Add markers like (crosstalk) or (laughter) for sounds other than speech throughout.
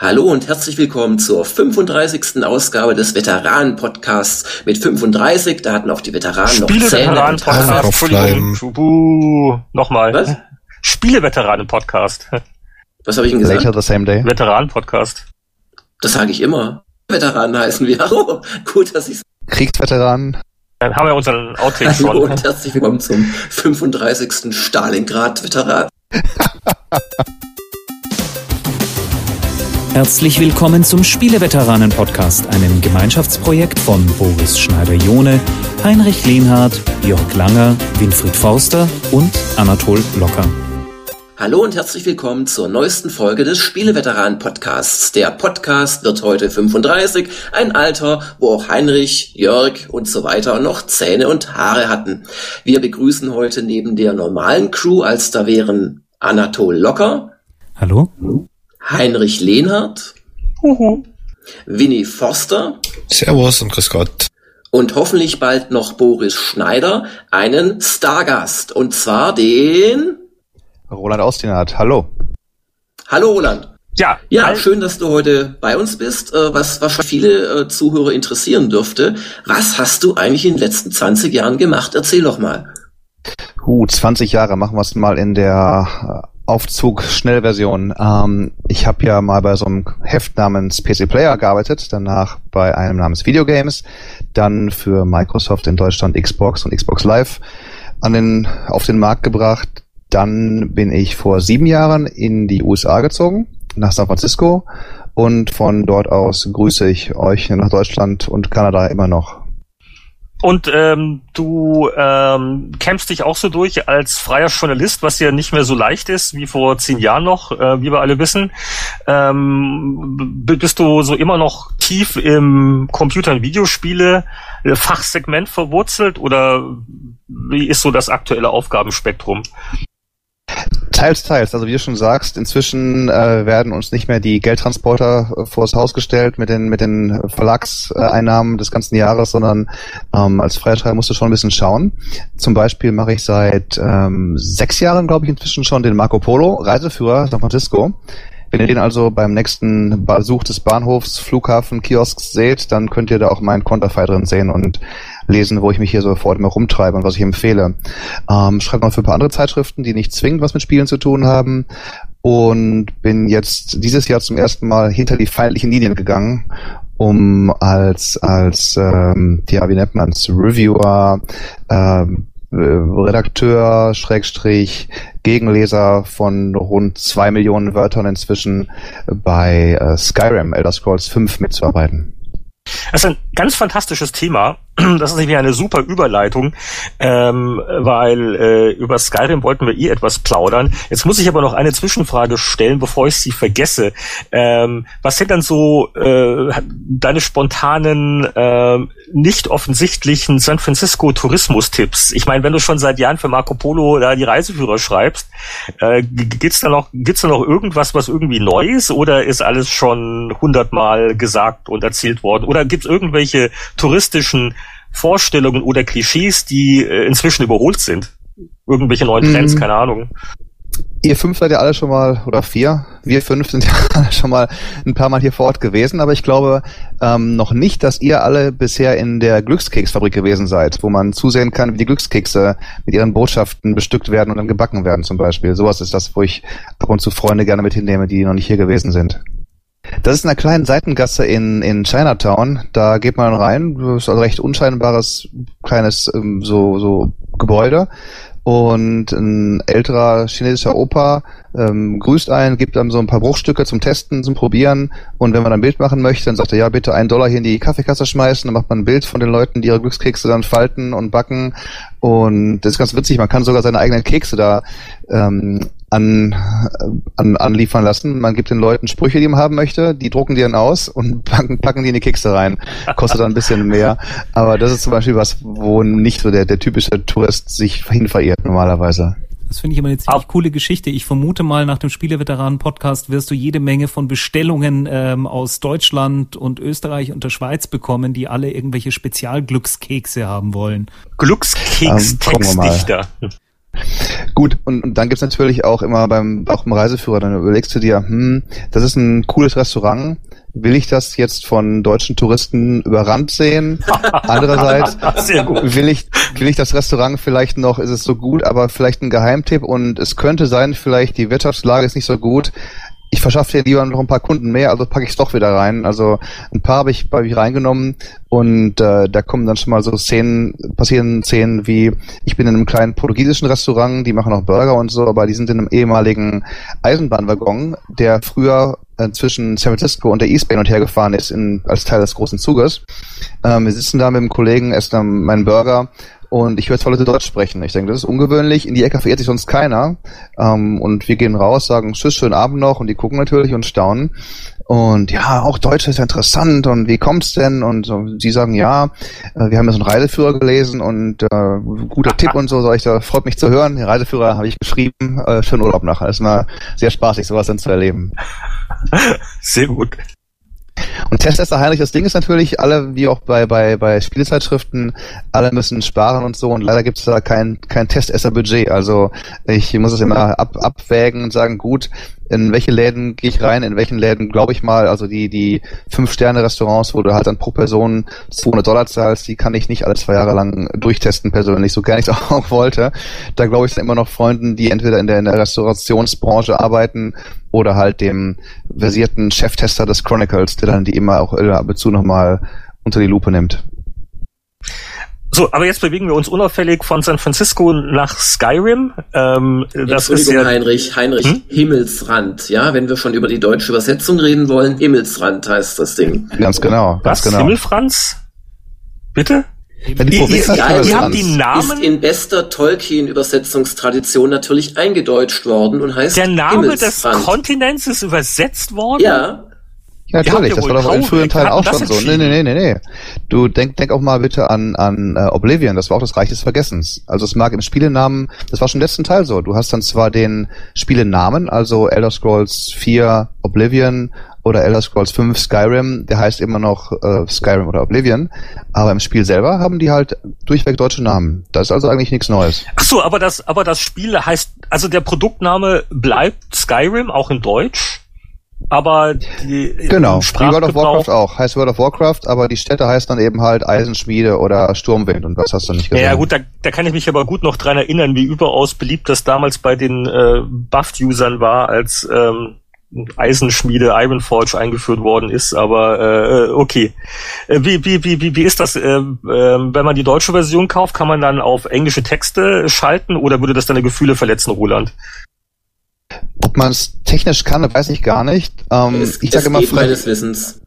Hallo und herzlich willkommen zur 35. Ausgabe des Veteranen-Podcasts. Mit 35, da hatten auch die Veteranen noch Zähne Veteranen Podcast. Entschuldigung. Nochmal. Was? Spiele-Veteranen-Podcast. Was habe ich denn gesagt? Later the same day. Veteranen-Podcast. Das sage ich immer. Veteranen heißen wir. (laughs) Oh, gut, dass ich Kriegsveteranen. Dann haben wir unseren Outtake schon. Hallo und herzlich willkommen zum 35. Stalingrad-Veteran. (laughs) Herzlich willkommen zum Spieleveteranen-Podcast, einem Gemeinschaftsprojekt von Boris Schneider-Jone, Heinrich Lehnhardt, Jörg Langer, Winfried Forster und Anatol Locker. Hallo und herzlich willkommen zur neuesten Folge des Spieleveteranen-Podcasts. Der Podcast wird heute 35, ein Alter, wo auch Heinrich, Jörg und so weiter noch Zähne und Haare hatten. Wir begrüßen heute neben der normalen Crew, als da wären Anatol Locker. Hallo. Heinrich Lehnhardt, Uhu. Winnie Forster Servus und grüß Gott. und hoffentlich bald noch Boris Schneider, einen Stargast. Und zwar den... Roland Austinat, hallo. Hallo Roland. Ja, Ja, schön, dass du heute bei uns bist. Äh, Was wahrscheinlich viele äh, Zuhörer interessieren dürfte. Was hast du eigentlich in den letzten 20 Jahren gemacht? Erzähl doch mal. Uh, 20 Jahre, machen wir es mal in der äh, Aufzug-Schnellversion. Ähm, ich habe ja mal bei so einem Heft namens PC Player gearbeitet, danach bei einem namens Videogames, dann für Microsoft in Deutschland Xbox und Xbox Live an den, auf den Markt gebracht. Dann bin ich vor sieben Jahren in die USA gezogen, nach San Francisco und von dort aus grüße ich euch nach Deutschland und Kanada immer noch. Und ähm, du ähm, kämpfst dich auch so durch als freier Journalist, was ja nicht mehr so leicht ist wie vor zehn Jahren noch, äh, wie wir alle wissen. Ähm, bist du so immer noch tief im Computer- und Videospiele äh, verwurzelt oder wie ist so das aktuelle Aufgabenspektrum? Teils, teils. Also wie du schon sagst, inzwischen äh, werden uns nicht mehr die Geldtransporter äh, vors Haus gestellt mit den mit den Verlagseinnahmen des ganzen Jahres, sondern ähm, als Freischreiber musst du schon ein bisschen schauen. Zum Beispiel mache ich seit ähm, sechs Jahren, glaube ich, inzwischen schon den Marco Polo Reiseführer San Francisco. Wenn ihr den also beim nächsten Besuch des Bahnhofs, Flughafen, Kiosks seht, dann könnt ihr da auch meinen Konterfei drin sehen und lesen, wo ich mich hier sofort immer rumtreibe und was ich empfehle. Ähm, schreibe noch für ein paar andere Zeitschriften, die nicht zwingend was mit Spielen zu tun haben und bin jetzt dieses Jahr zum ersten Mal hinter die feindlichen Linien gegangen, um als als ähm, ja wie nennt man's Reviewer ähm, äh, Redakteur, Schrägstrich, Gegenleser von rund zwei Millionen Wörtern inzwischen bei äh, Skyrim, Elder Scrolls 5 mitzuarbeiten. Das ist ein ganz fantastisches Thema. (clears throat) Das ist nämlich eine super Überleitung, ähm, weil äh, über Skyrim wollten wir eh etwas plaudern. Jetzt muss ich aber noch eine Zwischenfrage stellen, bevor ich sie vergesse. Ähm, was sind dann so äh, deine spontanen, äh, nicht offensichtlichen San Francisco Tourismus-Tipps? Ich meine, wenn du schon seit Jahren für Marco Polo da die Reiseführer schreibst, äh, gibt's da noch gibt's da noch irgendwas, was irgendwie neu ist, oder ist alles schon hundertmal gesagt und erzählt worden? Oder gibt's irgendwelche touristischen Vorstellungen oder Klischees, die äh, inzwischen überholt sind? Irgendwelche neuen Trends, Mhm. keine Ahnung. Ihr fünf seid ja alle schon mal, oder vier, wir fünf sind (laughs) ja alle schon mal ein paar Mal hier vor Ort gewesen, aber ich glaube ähm, noch nicht, dass ihr alle bisher in der Glückskeksfabrik gewesen seid, wo man zusehen kann, wie die Glückskekse mit ihren Botschaften bestückt werden und dann gebacken werden zum Beispiel. Sowas ist das, wo ich ab und zu Freunde gerne mit hinnehme, die noch nicht hier gewesen sind. Das ist in einer kleinen Seitengasse in, in Chinatown. Da geht man rein. Das ist also recht unscheinbares kleines ähm, so, so Gebäude. Und ein älterer chinesischer Opa ähm, grüßt einen, gibt einem so ein paar Bruchstücke zum Testen, zum Probieren. Und wenn man ein Bild machen möchte, dann sagt er, ja, bitte einen Dollar hier in die Kaffeekasse schmeißen. Dann macht man ein Bild von den Leuten, die ihre Glückskekse dann falten und backen. Und das ist ganz witzig. Man kann sogar seine eigenen Kekse da ähm, an, an, anliefern lassen. Man gibt den Leuten Sprüche, die man haben möchte, die drucken die dann aus und (laughs) packen, packen die in die Kekse rein. Kostet dann ein bisschen mehr. Aber das ist zum Beispiel was, wo nicht so der, der typische Tourist sich hin verirrt normalerweise. Das finde ich immer eine ziemlich Ab- coole Geschichte. Ich vermute mal, nach dem Spieleveteranen-Podcast wirst du jede Menge von Bestellungen ähm, aus Deutschland und Österreich und der Schweiz bekommen, die alle irgendwelche Spezialglückskekse haben wollen. Ähm, Gut, und, und dann gibt's natürlich auch immer beim auch im Reiseführer, dann überlegst du dir, hm, das ist ein cooles Restaurant, will ich das jetzt von deutschen Touristen überrannt sehen? (laughs) Andererseits will ich will ich das Restaurant vielleicht noch, ist es so gut, aber vielleicht ein Geheimtipp und es könnte sein, vielleicht die Wirtschaftslage ist nicht so gut ich verschaffe dir lieber noch ein paar Kunden mehr, also packe ich es doch wieder rein. Also ein paar habe ich, hab ich reingenommen und äh, da kommen dann schon mal so Szenen, passieren Szenen wie, ich bin in einem kleinen portugiesischen Restaurant, die machen auch Burger und so, aber die sind in einem ehemaligen Eisenbahnwaggon, der früher äh, zwischen San Francisco und der East Bay und her gefahren ist in, als Teil des großen Zuges. Ähm, wir sitzen da mit dem Kollegen, essen dann meinen Burger und ich höre zwei Leute Deutsch sprechen. Ich denke, das ist ungewöhnlich. In die Ecke verirrt sich sonst keiner. Ähm, und wir gehen raus, sagen Tschüss, schönen Abend noch und die gucken natürlich und staunen. Und ja, auch Deutsch ist ja interessant und wie kommt's denn? Und so, sie sagen, ja, äh, wir haben ja so einen Reiseführer gelesen und äh, guter Tipp und so, sag ich, da freut mich zu hören. Den Reiseführer habe ich geschrieben, äh, schönen Urlaub nachher. Ist mal sehr spaßig, sowas dann zu erleben. (laughs) Sehr gut. Und Testester Heinrich, das Ding ist natürlich, alle, wie auch bei, bei, bei Spielezeitschriften, alle müssen sparen und so und leider gibt es da kein, kein Testesser-Budget. Also ich muss es immer ab, abwägen und sagen, gut, in welche Läden gehe ich rein, in welchen Läden glaube ich mal, also die, die Fünf-Sterne-Restaurants, wo du halt dann pro Person 200 Dollar zahlst, die kann ich nicht alle zwei Jahre lang durchtesten persönlich, so gerne ich es (laughs) auch wollte. Da glaube ich, sind immer noch Freunden, die entweder in der, in der Restaurationsbranche arbeiten oder halt dem versierten Cheftester des Chronicles, der dann die immer auch ab und zu nochmal unter die Lupe nimmt. So, aber jetzt bewegen wir uns unauffällig von San Francisco nach Skyrim. Ähm, das ist ja Heinrich, Heinrich, hm? Himmelsrand. Ja, wenn wir schon über die deutsche Übersetzung reden wollen, Himmelsrand heißt das Ding. Ganz genau. Was? Ganz genau. Himmelfranz? Bitte? Ja, die die, ist, ja, die haben die Namen ist in bester Tolkien-Übersetzungstradition natürlich eingedeutscht worden und heißt Der Name des Kontinents ist übersetzt worden? Ja. Ja, natürlich, das war doch in früheren Teilen auch schon so. Nee, nee, nee, nee, nee. Du denk, denk auch mal bitte an, an uh, Oblivion, das war auch das Reich des Vergessens. Also es mag im Spielenamen, das war schon im letzten Teil so. Du hast dann zwar den Spielenamen, also Elder Scrolls 4 Oblivion oder Elder Scrolls 5 Skyrim, der heißt immer noch äh, Skyrim oder Oblivion, aber im Spiel selber haben die halt durchweg deutsche Namen. Das ist also eigentlich nichts Neues. Ach so, aber das, aber das Spiel heißt, also der Produktname bleibt Skyrim, auch in Deutsch? aber die genau wie World of Warcraft auch heißt World of Warcraft, aber die Städte heißt dann eben halt Eisenschmiede oder Sturmwind und was hast du nicht gesehen? Ja, gut, da, da kann ich mich aber gut noch dran erinnern, wie überaus beliebt das damals bei den äh, Buffed-Usern war, als ähm, Eisenschmiede Ironforge eingeführt worden ist, aber äh, okay. Äh, wie, wie, wie, wie, wie ist das? Äh, äh, wenn man die deutsche Version kauft, kann man dann auf englische Texte schalten oder würde das deine Gefühle verletzen, Roland? Ob man es technisch kann, weiß ich gar nicht. Ähm, es, ich sage immer frech. Meines Wissens.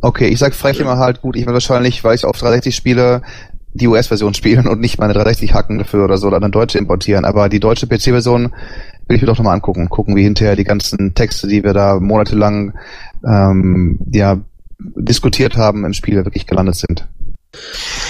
Okay, ich sag frech immer halt, gut, ich will wahrscheinlich, weil ich auf 360 spiele, die US-Version spielen und nicht meine 360 hacken dafür oder so oder eine deutsche importieren. Aber die deutsche PC-Version will ich mir doch nochmal angucken. Gucken, wie hinterher die ganzen Texte, die wir da monatelang ähm, ja, diskutiert haben, im Spiel wirklich gelandet sind.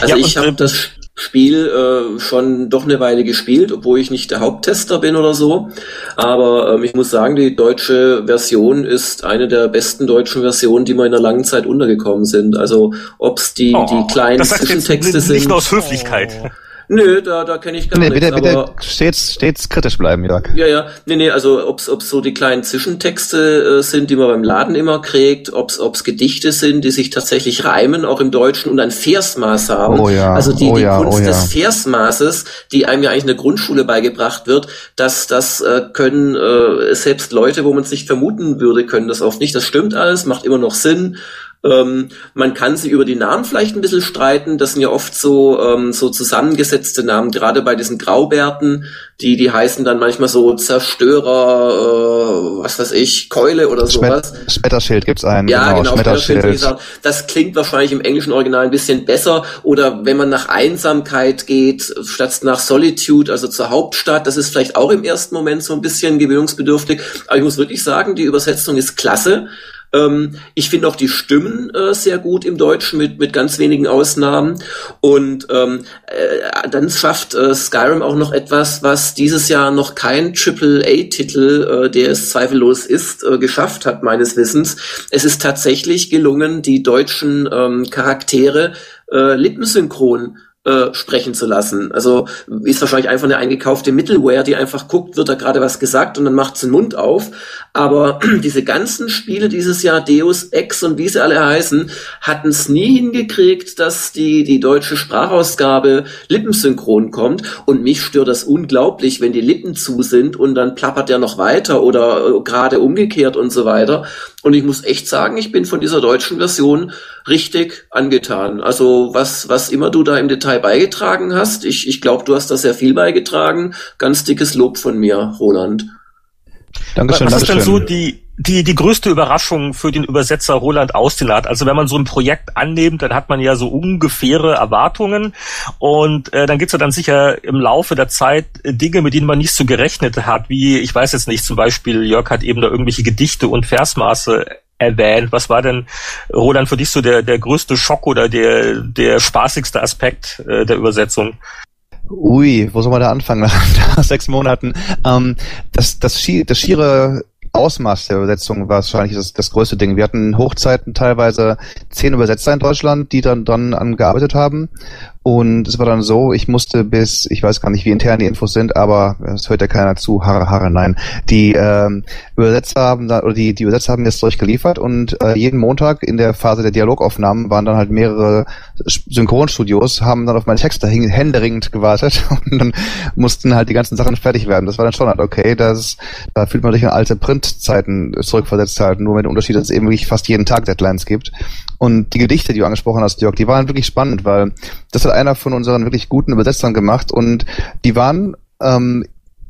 Also ja, ich habe das Spiel äh, schon doch eine Weile gespielt, obwohl ich nicht der Haupttester bin oder so. Aber ähm, ich muss sagen, die deutsche Version ist eine der besten deutschen Versionen, die mir in einer langen Zeit untergekommen sind. Also ob's die, oh, die kleinen Zwischentexte sind. Nicht nur aus Höflichkeit. Oh. Nö, da, da kenne ich gar nee, nichts. Bitte, bitte stets, stets kritisch bleiben, Jörg. Ja, ja. Nee, nee, also ob's, ob's so die kleinen Zwischentexte äh, sind, die man beim Laden immer kriegt, ob's, ob's Gedichte sind, die sich tatsächlich reimen, auch im Deutschen und ein Versmaß haben. Oh ja, also die, oh die ja, Kunst oh ja. des Versmaßes, die einem ja eigentlich in der Grundschule beigebracht wird, dass das äh, können äh, selbst Leute, wo man es nicht vermuten würde, können das oft nicht. Das stimmt alles, macht immer noch Sinn. Ähm, man kann sich über die Namen vielleicht ein bisschen streiten. Das sind ja oft so, ähm, so zusammengesetzte Namen, gerade bei diesen Graubärten, die, die heißen dann manchmal so Zerstörer, äh, was weiß ich, Keule oder sowas. Schmetterschild gibt's einen. Ja, genau, genau Schmetterschild. Das klingt wahrscheinlich im englischen Original ein bisschen besser. Oder wenn man nach Einsamkeit geht, statt nach Solitude, also zur Hauptstadt, das ist vielleicht auch im ersten Moment so ein bisschen gewöhnungsbedürftig. Aber ich muss wirklich sagen, die Übersetzung ist klasse. Ähm, ich finde auch die Stimmen äh, sehr gut im Deutschen mit, mit ganz wenigen Ausnahmen. Und ähm, äh, dann schafft äh, Skyrim auch noch etwas, was dieses Jahr noch kein AAA-Titel, äh, der es zweifellos ist, äh, geschafft hat, meines Wissens. Es ist tatsächlich gelungen, die deutschen ähm, Charaktere äh, lippensynchron äh, sprechen zu lassen. Also ist wahrscheinlich einfach eine eingekaufte Middleware, die einfach guckt, wird da gerade was gesagt und dann macht den Mund auf. Aber (clears throat) diese ganzen Spiele dieses Jahr, Deus Ex und wie sie alle heißen, hatten es nie hingekriegt, dass die, die deutsche Sprachausgabe lippensynchron kommt. Und mich stört das unglaublich, wenn die Lippen zu sind und dann plappert der noch weiter oder äh, gerade umgekehrt und so weiter. Und ich muss echt sagen, ich bin von dieser deutschen Version richtig angetan. Also was, was immer du da im Detail beigetragen hast, ich, ich glaube, du hast da sehr viel beigetragen. Ganz dickes Lob von mir, Roland. Dankeschön, was ist denn so die, die, die größte Überraschung für den Übersetzer Roland Austinat? Also wenn man so ein Projekt annimmt, dann hat man ja so ungefähre Erwartungen und äh, dann gibt's ja dann sicher im Laufe der Zeit Dinge, mit denen man nicht so gerechnet hat, wie, ich weiß jetzt nicht, zum Beispiel Jörg hat eben da irgendwelche Gedichte und Versmaße erwähnt. Was war denn, Roland, für dich so der, der größte Schock oder der, der spaßigste Aspekt äh, der Übersetzung? Ui, wo soll man da anfangen nach (laughs) sechs Monaten? Ähm, das, das, schi das schiere Ausmaß der Übersetzung war wahrscheinlich das, das größte Ding. Wir hatten Hochzeiten teilweise zehn Übersetzer in Deutschland, die dann dran angearbeitet haben. Und es war dann so, ich musste bis, ich weiß gar nicht, wie intern die Infos sind, aber es hört ja keiner zu, Haare, Haare, nein. Die ähm, Übersetzer haben da, oder die, die Übersetzer haben das durchgeliefert und äh, jeden Montag in der Phase der Dialogaufnahmen waren dann halt mehrere Synchronstudios, haben dann auf meine Texte händeringend gewartet (laughs) und dann mussten halt die ganzen Sachen fertig werden. Das war dann schon halt okay, das, da fühlt man sich an alte Printzeiten zurückversetzt halt, nur mit dem Unterschied, dass es eben wirklich fast jeden Tag Deadlines gibt. Und die Gedichte, die du angesprochen hast, Jörg, die waren wirklich spannend, weil das hat einer von unseren wirklich guten Übersetzern gemacht und die waren ähm,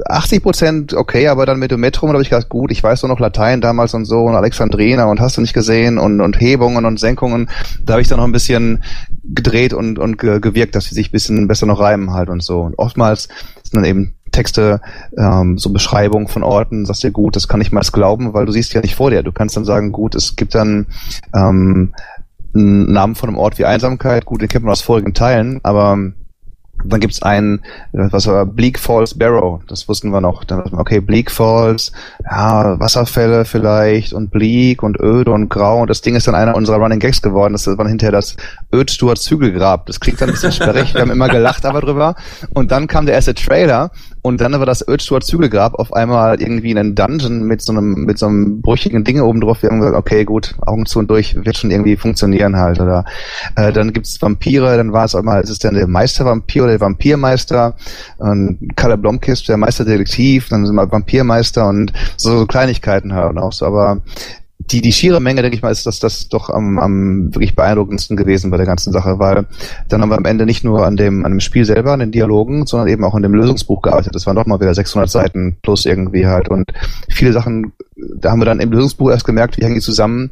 80 Prozent okay, aber dann mit dem Metrum habe ich gedacht, gut, ich weiß doch noch Latein damals und so und Alexandrina und hast du nicht gesehen und, und Hebungen und Senkungen. Da habe ich dann noch ein bisschen gedreht und, und gewirkt, dass sie sich ein bisschen besser noch reimen halt und so. Und oftmals sind dann eben Texte, ähm, so Beschreibungen von Orten, sagst dir, gut, das kann ich mal glauben, weil du siehst ja nicht vor dir. Du kannst dann sagen, gut, es gibt dann ähm, einen Namen von einem Ort wie Einsamkeit, gut, den kennt man aus vorigen Teilen, aber dann gibt's einen, was war Bleak Falls Barrow, das wussten wir noch. Dann okay, Bleak Falls, ja, Wasserfälle vielleicht und Bleak und öde und grau und das Ding ist dann einer unserer Running Gags geworden. Das war hinterher das Ödstuart Zügelgrab. Das klingt dann ein bisschen sperrig, wir haben immer gelacht aber drüber. Und dann kam der erste Trailer und dann war das Ödstuart Zügelgrab auf einmal irgendwie in einem Dungeon mit so einem, mit so einem brüchigen Ding oben drauf. Wir haben gesagt, okay, gut, Augen zu und durch, wird schon irgendwie funktionieren halt. Oder äh, dann gibt's Vampire, dann war es auch mal, ist es dann der Meistervampir oder der Vampirmeister, und Kalle Blomkist, der Meisterdetektiv, dann sind wir Vampirmeister und so, so Kleinigkeiten halt auch so. Aber die, die schiere Menge, denke ich mal, ist das, das doch am, am wirklich beeindruckendsten gewesen bei der ganzen Sache, weil dann haben wir am Ende nicht nur an dem, an dem Spiel selber, an den Dialogen, sondern eben auch an dem Lösungsbuch gearbeitet. Das waren doch mal wieder 600 Seiten plus irgendwie halt und viele Sachen, da haben wir dann im Lösungsbuch erst gemerkt, wie hängen die zusammen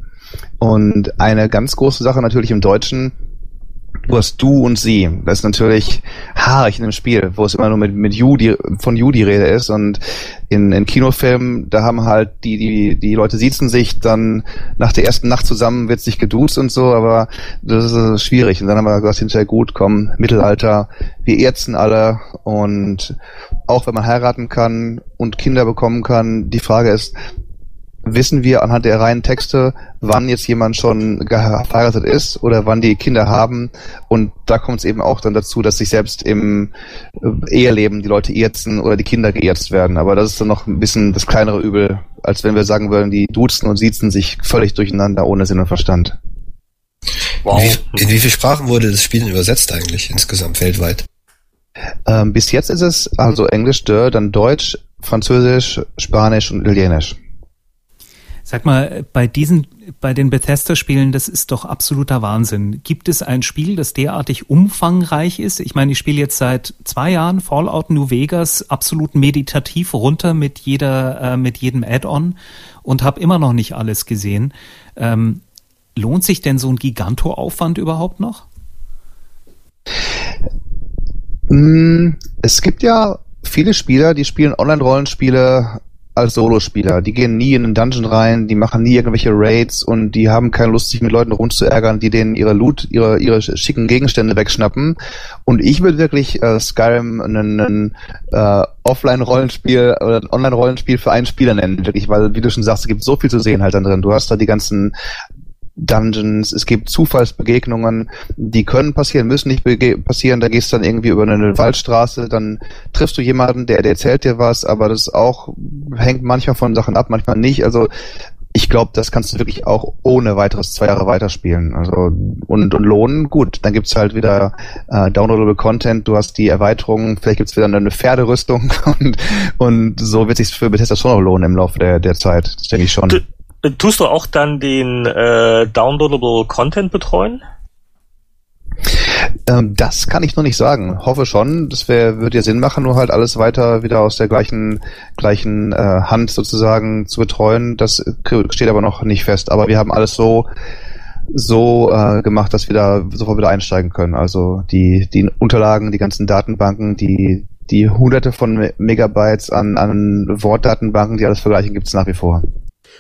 und eine ganz große Sache natürlich im Deutschen, du hast du und sie. Das ist natürlich haarig in dem Spiel, wo es immer nur mit, mit die, von die Rede ist. Und in, in Kinofilmen, da haben halt die, die, die Leute siezen sich dann nach der ersten Nacht zusammen, wird sich geduzt und so, aber das ist schwierig. Und dann haben wir gesagt, hinterher gut, komm, Mittelalter, wir erzen alle und auch wenn man heiraten kann und Kinder bekommen kann, die Frage ist, wissen wir anhand der reinen Texte, wann jetzt jemand schon verheiratet ist oder wann die Kinder haben. Und da kommt es eben auch dann dazu, dass sich selbst im äh, Eheleben die Leute erzen oder die Kinder geerzt werden. Aber das ist dann noch ein bisschen das kleinere Übel, als wenn wir sagen würden, die duzen und siezen sich völlig durcheinander ohne Sinn und Verstand. Wow. In wie, in wie viele Sprachen wurde das Spiel übersetzt eigentlich insgesamt weltweit? Ähm, bis jetzt ist es also Englisch, dann Deutsch, Französisch, Spanisch und Italienisch. Sag mal, bei diesen, bei den Bethesda-Spielen, das ist doch absoluter Wahnsinn. Gibt es ein Spiel, das derartig umfangreich ist? Ich meine, ich spiele jetzt seit zwei Jahren Fallout New Vegas absolut meditativ runter mit jeder, äh, mit jedem Add-on und habe immer noch nicht alles gesehen. Ähm, lohnt sich denn so ein Giganto-Aufwand überhaupt noch? Mm, es gibt ja viele Spieler, die spielen Online-Rollenspiele als Solospieler. Die gehen nie in einen Dungeon rein, die machen nie irgendwelche Raids und die haben keine Lust, sich mit Leuten rumzuärgern, die denen ihre Loot, ihre, ihre schicken Gegenstände wegschnappen. Und ich würde wirklich äh, Skyrim einen, äh, Offline-Rollenspiel oder Online-Rollenspiel für einen Spieler nennen, wirklich, weil, wie du schon sagst, es gibt so viel zu sehen halt dann drin. Du hast da die ganzen Dungeons, es gibt Zufallsbegegnungen, die können passieren, müssen nicht passieren. Da gehst du dann irgendwie über eine Waldstraße, dann triffst du jemanden, der, der erzählt dir was, aber das auch hängt manchmal von Sachen ab, manchmal nicht. Also ich glaube, das kannst du wirklich auch ohne weiteres zwei Jahre weiterspielen. Also und, und lohnen, gut, dann gibt's halt wieder äh, downloadable Content, du hast die Erweiterung, vielleicht gibt's wieder eine Pferderüstung (laughs) und, und so wird sich für Bethesda schon noch lohnen im Laufe der, der Zeit. Denke ich schon. Du, tust du auch dann den äh, downloadable Content betreuen? Ähm, das kann ich noch nicht sagen. Hoffe schon. Das wär, würde ja Sinn machen, nur halt alles weiter wieder aus der gleichen, gleichen äh, Hand sozusagen zu betreuen. Das steht aber noch nicht fest. Aber wir haben alles so so äh, gemacht, dass wir da sofort wieder einsteigen können. Also die, die Unterlagen, die ganzen Datenbanken, die, die hunderte von Megabytes an, an Wortdatenbanken, die alles vergleichen, gibt es nach wie vor.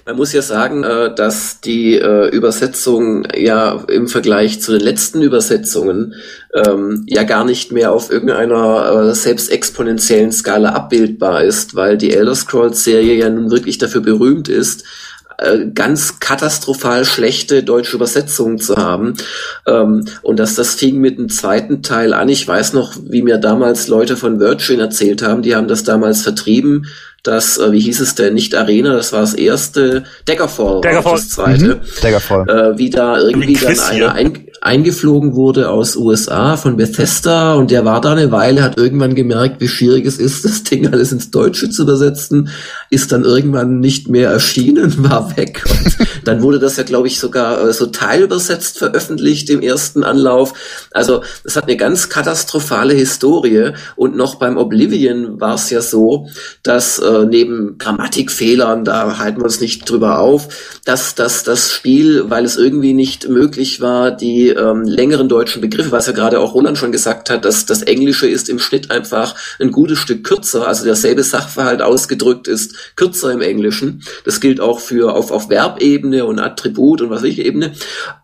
Man muss ja sagen, äh, dass die äh, Übersetzung ja im Vergleich zu den letzten Übersetzungen ähm, ja gar nicht mehr auf irgendeiner äh, selbst exponentiellen Skala abbildbar ist, weil die Elder Scrolls Serie ja nun wirklich dafür berühmt ist, ganz katastrophal schlechte deutsche Übersetzungen zu haben. Ähm, und dass das fing mit dem zweiten Teil an. Ich weiß noch, wie mir damals Leute von Virgin erzählt haben, die haben das damals vertrieben das, äh, wie hieß es denn, nicht Arena, das war das erste, Daggerfall, Daggerfall. war das zweite. Mhm. Daggerfall. Äh, wie da irgendwie dann einer ein, eingeflogen wurde aus USA von Bethesda und der war da eine Weile, hat irgendwann gemerkt, wie schwierig es ist, (laughs) das Ding alles ins Deutsche zu übersetzen, ist dann irgendwann nicht mehr erschienen, (laughs) war weg. Und dann wurde das ja, glaube ich, sogar äh, so teilübersetzt veröffentlicht im ersten Anlauf. Also es hat eine ganz katastrophale Historie und noch beim Oblivion war es ja so, dass äh, neben Grammatikfehlern, da halten wir uns nicht drüber auf, dass, dass das Spiel, weil es irgendwie nicht möglich war, die ähm, längeren deutschen Begriffe, was ja gerade auch Roland schon gesagt hat, dass das Englische ist im Schnitt einfach ein gutes Stück kürzer, also derselbe Sachverhalt ausgedrückt ist kürzer im Englischen. Das gilt auch für auf, auf Verbebene und Attribut und was ich Ebene.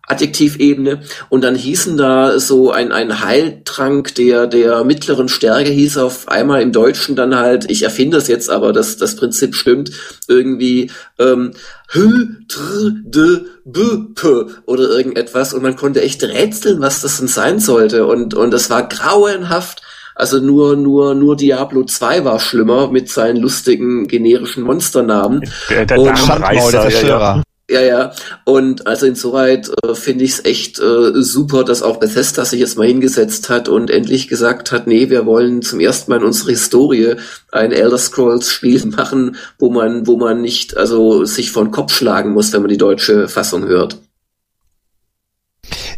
Adjektivebene und dann hießen da so ein, ein Heiltrank der, der mittleren Stärke hieß auf einmal im Deutschen dann halt, ich erfinde das jetzt, aber das, das Prinzip stimmt, irgendwie ähm, Hü, tr, d, b, p oder irgendetwas und man konnte echt rätseln, was das denn sein sollte und, und das war grauenhaft. Also nur, nur, nur Diablo 2 war schlimmer mit seinen lustigen generischen Monsternamen. Der, der und Schandmaul, der Zerstörer. Ja, ja. Und also insoweit äh, finde ich es echt äh, super, dass auch Bethesda sich jetzt mal hingesetzt hat und endlich gesagt hat, nee, wir wollen zum ersten Mal in unserer Historie ein Elder Scrolls Spiel (laughs) machen, wo man, wo man nicht also sich vor den Kopf schlagen muss, wenn man die deutsche Fassung hört.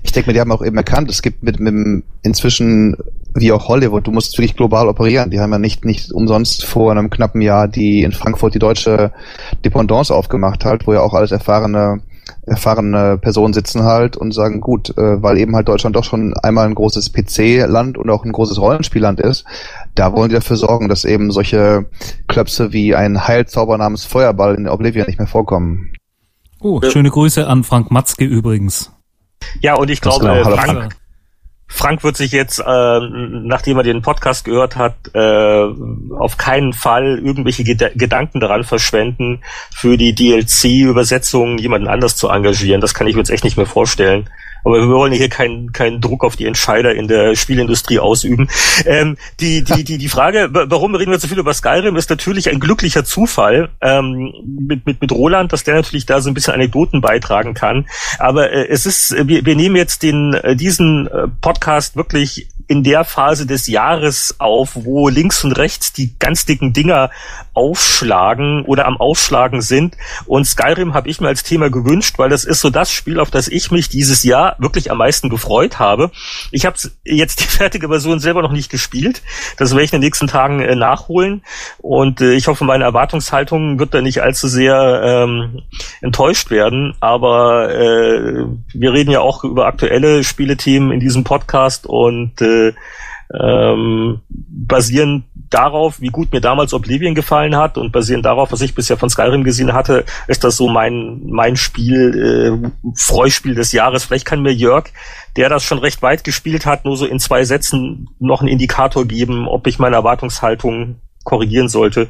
Ich denke mir, die haben auch eben erkannt, es gibt mit, mit inzwischen wie auch Hollywood, du musst wirklich global operieren. Die haben ja nicht, nicht umsonst vor einem knappen Jahr die in Frankfurt die deutsche Dependance aufgemacht halt, wo ja auch alles erfahrene erfahrene Personen sitzen halt und sagen, gut, äh, weil eben halt Deutschland doch schon einmal ein großes PC-Land und auch ein großes Rollenspielland ist, da wollen die dafür sorgen, dass eben solche Klöpse wie ein Heilzauber namens Feuerball in Oblivion nicht mehr vorkommen. Oh, schöne Grüße an Frank Matzke übrigens. Ja, und ich glaube, genau. Frank, Frank. Frank wird sich jetzt, äh, nachdem er den Podcast gehört hat, äh, auf keinen Fall irgendwelche Ged Gedanken daran verschwenden, für die DLC-Übersetzung jemanden anders zu engagieren. Das kann ich mir jetzt echt nicht mehr vorstellen. Aber wir wollen hier keinen keinen Druck auf die Entscheider in der Spielindustrie ausüben. Ähm, die, die, die, die Frage, warum reden wir so viel über Skyrim, ist natürlich ein glücklicher Zufall ähm, mit, mit, mit Roland, dass der natürlich da so ein bisschen Anekdoten beitragen kann. Aber äh, es ist, wir, wir nehmen jetzt den äh, diesen äh, Podcast wirklich in der Phase des Jahres auf, wo links und rechts die ganz dicken Dinger aufschlagen oder am Aufschlagen sind. Und Skyrim habe ich mir als Thema gewünscht, weil das ist so das Spiel, auf das ich mich dieses Jahr wirklich am meisten gefreut habe. Ich habe jetzt die (laughs) fertige Version selber noch nicht gespielt. Das werde ich in den nächsten Tagen äh, nachholen. Und äh, ich hoffe, meine Erwartungshaltung wird da nicht allzu sehr ähm, enttäuscht werden. Aber äh, wir reden ja auch über aktuelle Spielethemen in diesem Podcast und äh, äh, ähm, basieren darauf, wie gut mir damals Oblivion gefallen hat und basierend darauf, was ich bisher von Skyrim gesehen hatte, ist das so mein mein Spiel, äh, Freuspiel des Jahres. Vielleicht kann mir Jörg, der das schon recht weit gespielt hat, nur so in zwei Sätzen noch einen Indikator geben, ob ich meine Erwartungshaltung korrigieren sollte.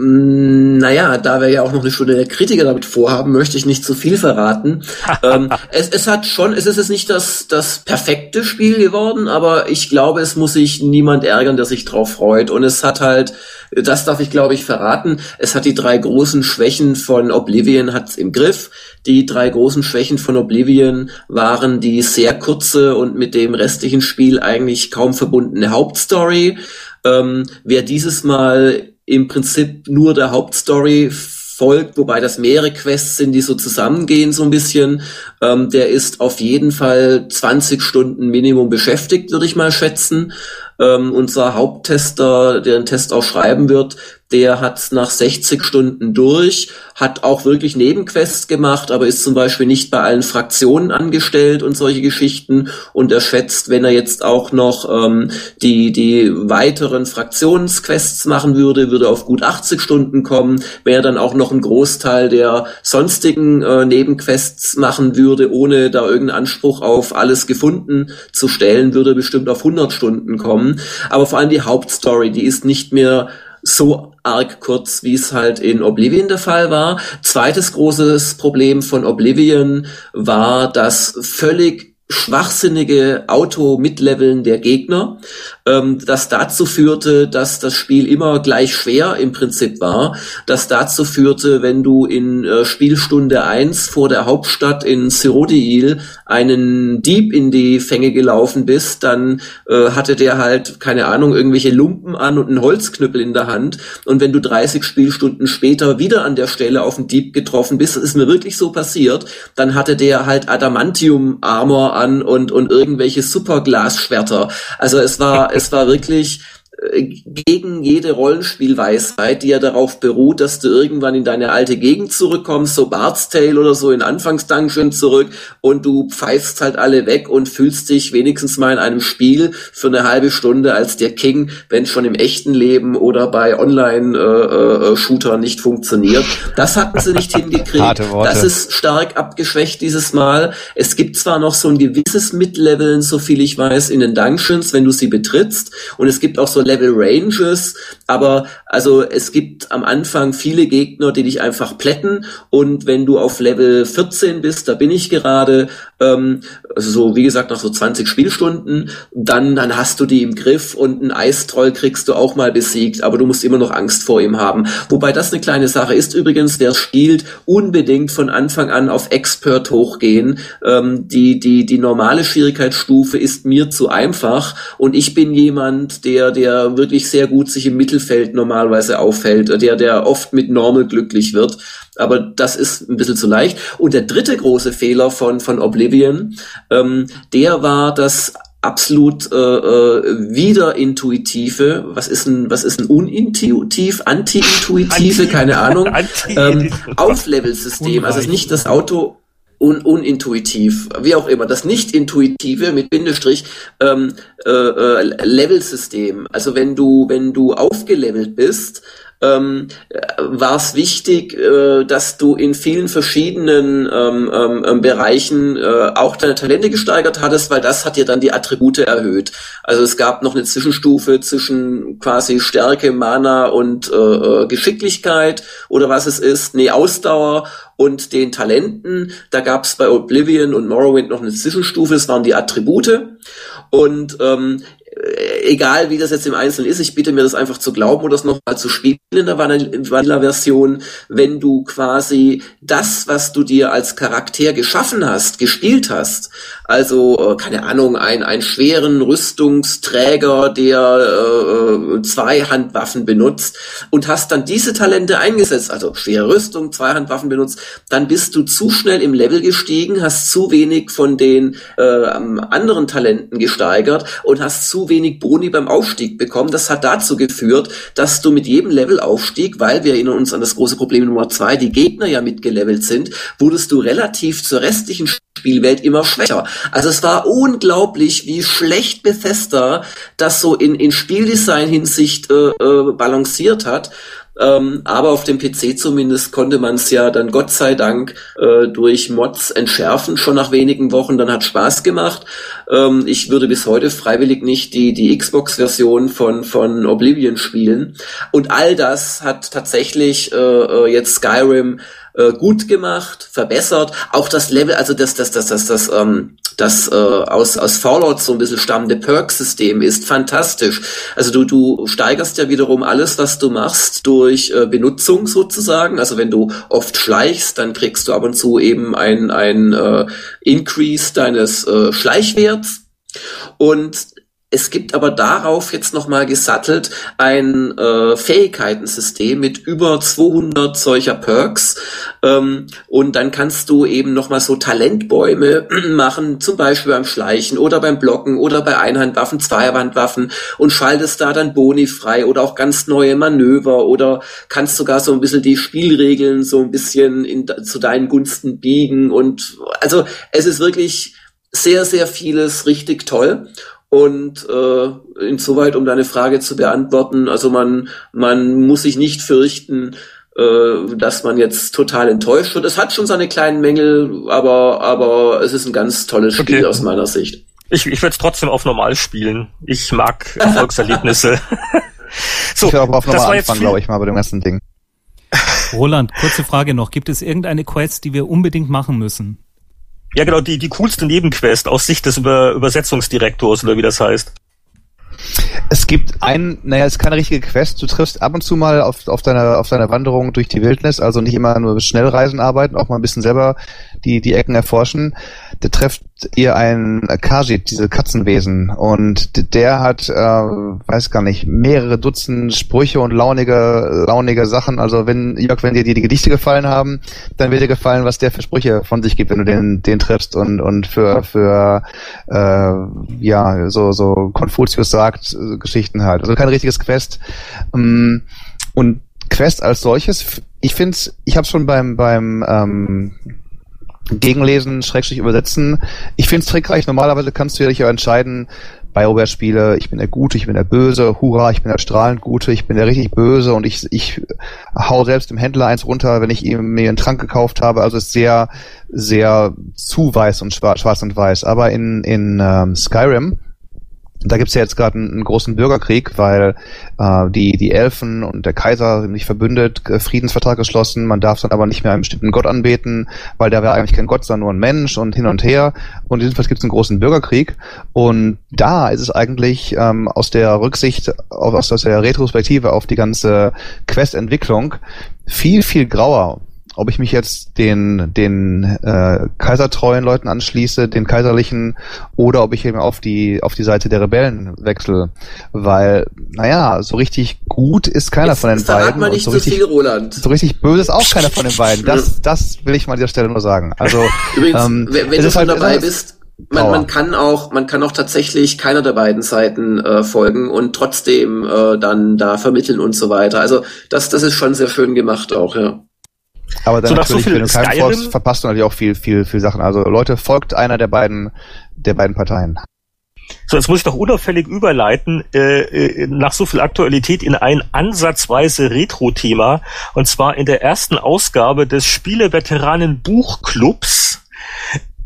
Mm, naja, da wir ja auch noch eine Stunde der Kritiker damit vorhaben, möchte ich nicht zu viel verraten. (laughs) ähm, es, es hat schon, es ist jetzt nicht das, das perfekte Spiel geworden, aber ich glaube, es muss sich niemand ärgern, der sich drauf freut. Und es hat halt, das darf ich glaube ich verraten, es hat die drei großen Schwächen von Oblivion hat's im Griff. Die drei großen Schwächen von Oblivion waren die sehr kurze und mit dem restlichen Spiel eigentlich kaum verbundene Hauptstory. Ähm, wer dieses Mal im Prinzip nur der Hauptstory folgt, wobei das mehrere Quests sind, die so zusammengehen so ein bisschen. Ähm, der ist auf jeden Fall 20 Stunden Minimum beschäftigt, würde ich mal schätzen. Ähm, unser Haupttester, der den Test auch schreiben wird, der hat nach 60 Stunden durch, hat auch wirklich Nebenquests gemacht, aber ist zum Beispiel nicht bei allen Fraktionen angestellt und solche Geschichten. Und er schätzt, wenn er jetzt auch noch ähm, die, die weiteren Fraktionsquests machen würde, würde er auf gut 80 Stunden kommen. Wenn er dann auch noch einen Großteil der sonstigen äh, Nebenquests machen würde, ohne da irgendeinen Anspruch auf alles gefunden zu stellen, würde er bestimmt auf 100 Stunden kommen. Aber vor allem die Hauptstory, die ist nicht mehr so arg kurz, wie es halt in Oblivion der Fall war. Zweites großes Problem von Oblivion war das völlig schwachsinnige Auto-Mitleveln der Gegner, ähm, das dazu führte, dass das Spiel immer gleich schwer im Prinzip war, das dazu führte, wenn du in äh, Spielstunde eins vor der Hauptstadt in Cyrodiil einen Dieb in die Fänge gelaufen bist, dann äh, hatte der halt, keine Ahnung, irgendwelche Lumpen an und einen Holzknüppel in der Hand und wenn du 30 Spielstunden später wieder an der Stelle auf einen Dieb getroffen bist, das ist mir wirklich so passiert, dann hatte der halt Adamantium-Armor an und, und irgendwelche Superglasschwerter. Also es war, es war wirklich, gegen jede Rollenspielweisheit, die ja darauf beruht, dass du irgendwann in deine alte Gegend zurückkommst, so Bart's Tale oder so in Anfangsdungeon zurück und du pfeifst halt alle weg und fühlst dich wenigstens mal in einem Spiel für eine halbe Stunde als der King, wenn schon im echten Leben oder bei Online-Shooter äh, äh, nicht funktioniert. Das hatten sie nicht hingekriegt. Das ist stark abgeschwächt dieses Mal. Es gibt zwar noch so ein gewisses Mitleveln, so viel ich weiß, in den Dungeons, wenn du sie betrittst und es gibt auch so Level Ranges, aber also es gibt am Anfang viele Gegner, die dich einfach plätten und wenn du auf Level 14 bist, da bin ich gerade, ähm, also so wie gesagt nach so 20 Spielstunden, dann, dann hast du die im Griff und einen Eistroll kriegst du auch mal besiegt, aber du musst immer noch Angst vor ihm haben. Wobei das eine kleine Sache ist übrigens, wer spielt, unbedingt von Anfang an auf Expert hochgehen. Ähm, die, die, die normale Schwierigkeitsstufe ist mir zu einfach und ich bin jemand, der, der wirklich sehr gut sich im Mittelfeld normalerweise aufhält, der, der oft mit Normal glücklich wird. Aber das ist ein bisschen zu leicht. Und der dritte große Fehler von, von Oblivion, ähm, der war das absolut äh, äh, wieder intuitive, was ist ein was ist ein unintuitiv, anti-intuitive, Anti keine Ahnung, (laughs) ähm, Auflevel-System. Also es ist nicht das Auto un unintuitiv, wie auch immer, das nicht intuitive mit Bindestrich ähm, äh, äh, Level-System. Also wenn du wenn du aufgelevelt bist, ähm, war es wichtig, äh, dass du in vielen verschiedenen ähm, ähm, ähm, Bereichen äh, auch deine Talente gesteigert hattest, weil das hat dir dann die Attribute erhöht. Also es gab noch eine Zwischenstufe zwischen quasi Stärke, Mana und äh, äh Geschicklichkeit oder was es ist, nee, Ausdauer und den Talenten. Da gab es bei Oblivion und Morrowind noch eine Zwischenstufe, das waren die Attribute. Und ähm, egal wie das jetzt im Einzelnen ist, ich bitte mir das einfach zu glauben oder das nochmal zu spielen in der Vanilla-Version, wenn du quasi das, was du dir als Charakter geschaffen hast, gespielt hast, also, äh, keine Ahnung, ein, ein schweren Rüstungsträger, der äh, zwei Handwaffen benutzt und hast dann diese Talente eingesetzt, also schwere Rüstung, zwei Handwaffen benutzt, dann bist du zu schnell im Level gestiegen, hast zu wenig von den äh, anderen Talenten gesteigert und hast zu wenig Boni beim Aufstieg bekommen. Das hat dazu geführt, dass du mit jedem Levelaufstieg, weil wir erinnern uns an das große Problem Nummer zwei, die Gegner ja mitgelevelt sind, wurdest du relativ zur restlichen Spielwelt immer schwächer. Also es war unglaublich, wie schlecht Bethesda das so in, in Spieldesign-Hinsicht äh, äh, balanciert hat. Ähm, aber auf dem PC zumindest konnte man es ja dann Gott sei Dank äh, durch Mods entschärfen, schon nach wenigen Wochen. Dann hat Spaß gemacht. Ähm, ich würde bis heute freiwillig nicht die, die Xbox-Version von, von Oblivion spielen. Und all das hat tatsächlich äh, äh jetzt Skyrim äh, gut gemacht, verbessert. Auch das Level, also das, das, das, das, das, ähm, das äh, aus, aus Fallout so ein bisschen stammende Perk-System ist fantastisch. Also du, du steigerst ja wiederum alles, was du machst, durch äh, Benutzung sozusagen. Also wenn du oft schleichst, dann kriegst du ab und zu eben ein, ein äh, Increase deines äh, Schleichwerts. Und es gibt aber darauf jetzt nochmal gesattelt ein äh, Fähigkeitensystem mit über 200 solcher Perks ähm, und dann kannst du eben nochmal so Talentbäume (clears throat) machen, zum Beispiel beim Schleichen oder beim Blocken oder bei Einhandwaffen, Zweihandwaffen und schaltest da dann Boni frei oder auch ganz neue Manöver oder kannst sogar so ein bisschen die Spielregeln so ein bisschen in, zu deinen Gunsten biegen und also es ist wirklich sehr, sehr vieles richtig toll. Und äh, insoweit, um deine Frage zu beantworten, also man, man muss sich nicht fürchten, äh, dass man jetzt total enttäuscht wird. Es hat schon seine kleinen Mängel, aber, aber es ist ein ganz tolles Spiel okay. aus meiner Sicht. Ich, ich werde es trotzdem auf normal spielen. Ich mag (laughs) Erfolgserlebnisse. (laughs) so, ich werde auf normal anfangen, glaube ich mal, bei dem ganzen Ding. Roland, kurze Frage noch. Gibt es irgendeine Quest, die wir unbedingt machen müssen? Ja, genau, die, die coolste Nebenquest aus Sicht des Über Übersetzungsdirektors oder wie das heißt. Es gibt ein, naja, es ist keine richtige Quest. Du triffst ab und zu mal auf, auf deiner auf deiner Wanderung durch die Wildnis, also nicht immer nur Schnellreisen arbeiten, auch mal ein bisschen selber die die Ecken erforschen. Da trefft ihr einen Kajit, diese Katzenwesen, und der hat, äh, weiß gar nicht, mehrere Dutzend Sprüche und launige launige Sachen. Also wenn Jörg, wenn dir die, die Gedichte gefallen haben, dann wird dir gefallen, was der für Sprüche von sich gibt, wenn du den den triffst und und für für äh, ja so so Konfuzius sagt Geschichten halt. Also kein richtiges Quest. Ähm, und Quest als solches, ich finde ich habe schon beim beim ähm, Gegenlesen, Schrägstrich übersetzen. Ich finde es trickreich. Normalerweise kannst du dich ja entscheiden, BioWare-Spiele, ich bin der Gute, ich bin der Böse, hurra, ich bin der strahlend Gute, ich bin der richtig Böse und ich, ich hau selbst dem Händler eins runter, wenn ich ihm mir einen Trank gekauft habe. Also es ist sehr, sehr zu weiß und schwarz, schwarz und weiß. Aber in, in ähm, Skyrim da gibt's ja jetzt gerade einen, einen, großen Bürgerkrieg, weil äh, die, die Elfen und der Kaiser sind nicht verbündet, äh, Friedensvertrag geschlossen, man darf dann aber nicht mehr einen bestimmten Gott anbeten, weil der wäre eigentlich kein Gott, sondern nur ein Mensch und hin und her. Und jedenfalls gibt's einen großen Bürgerkrieg. Und da ist es eigentlich ähm, aus der Rücksicht, aus, aus der Retrospektive auf die ganze Questentwicklung viel, viel grauer ob ich mich jetzt den, den äh, kaisertreuen Leuten anschließe, den kaiserlichen, oder ob ich eben auf die, auf die Seite der Rebellen wechsle. Weil, naja, so richtig gut ist keiner jetzt, von den beiden. Man nicht so, richtig, viel, Roland. so richtig böse ist auch keiner von den beiden. Das, (laughs) das will ich mal an dieser Stelle nur sagen. Also, (laughs) Übrigens, ähm, wenn, wenn du schon halt, dabei bist, man, man kann auch, man kann auch tatsächlich keiner der beiden Seiten äh, folgen und trotzdem äh, dann da vermitteln und so weiter. Also das, das ist schon sehr schön gemacht auch, ja. Aber dann so, natürlich, so wenn du keinen folgst, verpasst du natürlich auch viel, viel, viel Sachen. Also Leute, folgt einer der beiden, der beiden Parteien. So, jetzt muss ich doch unauffällig überleiten, äh, äh, nach so viel Aktualität in ein ansatzweise Retro-Thema. Und zwar in der ersten Ausgabe des Spieleveteranen Buchclubs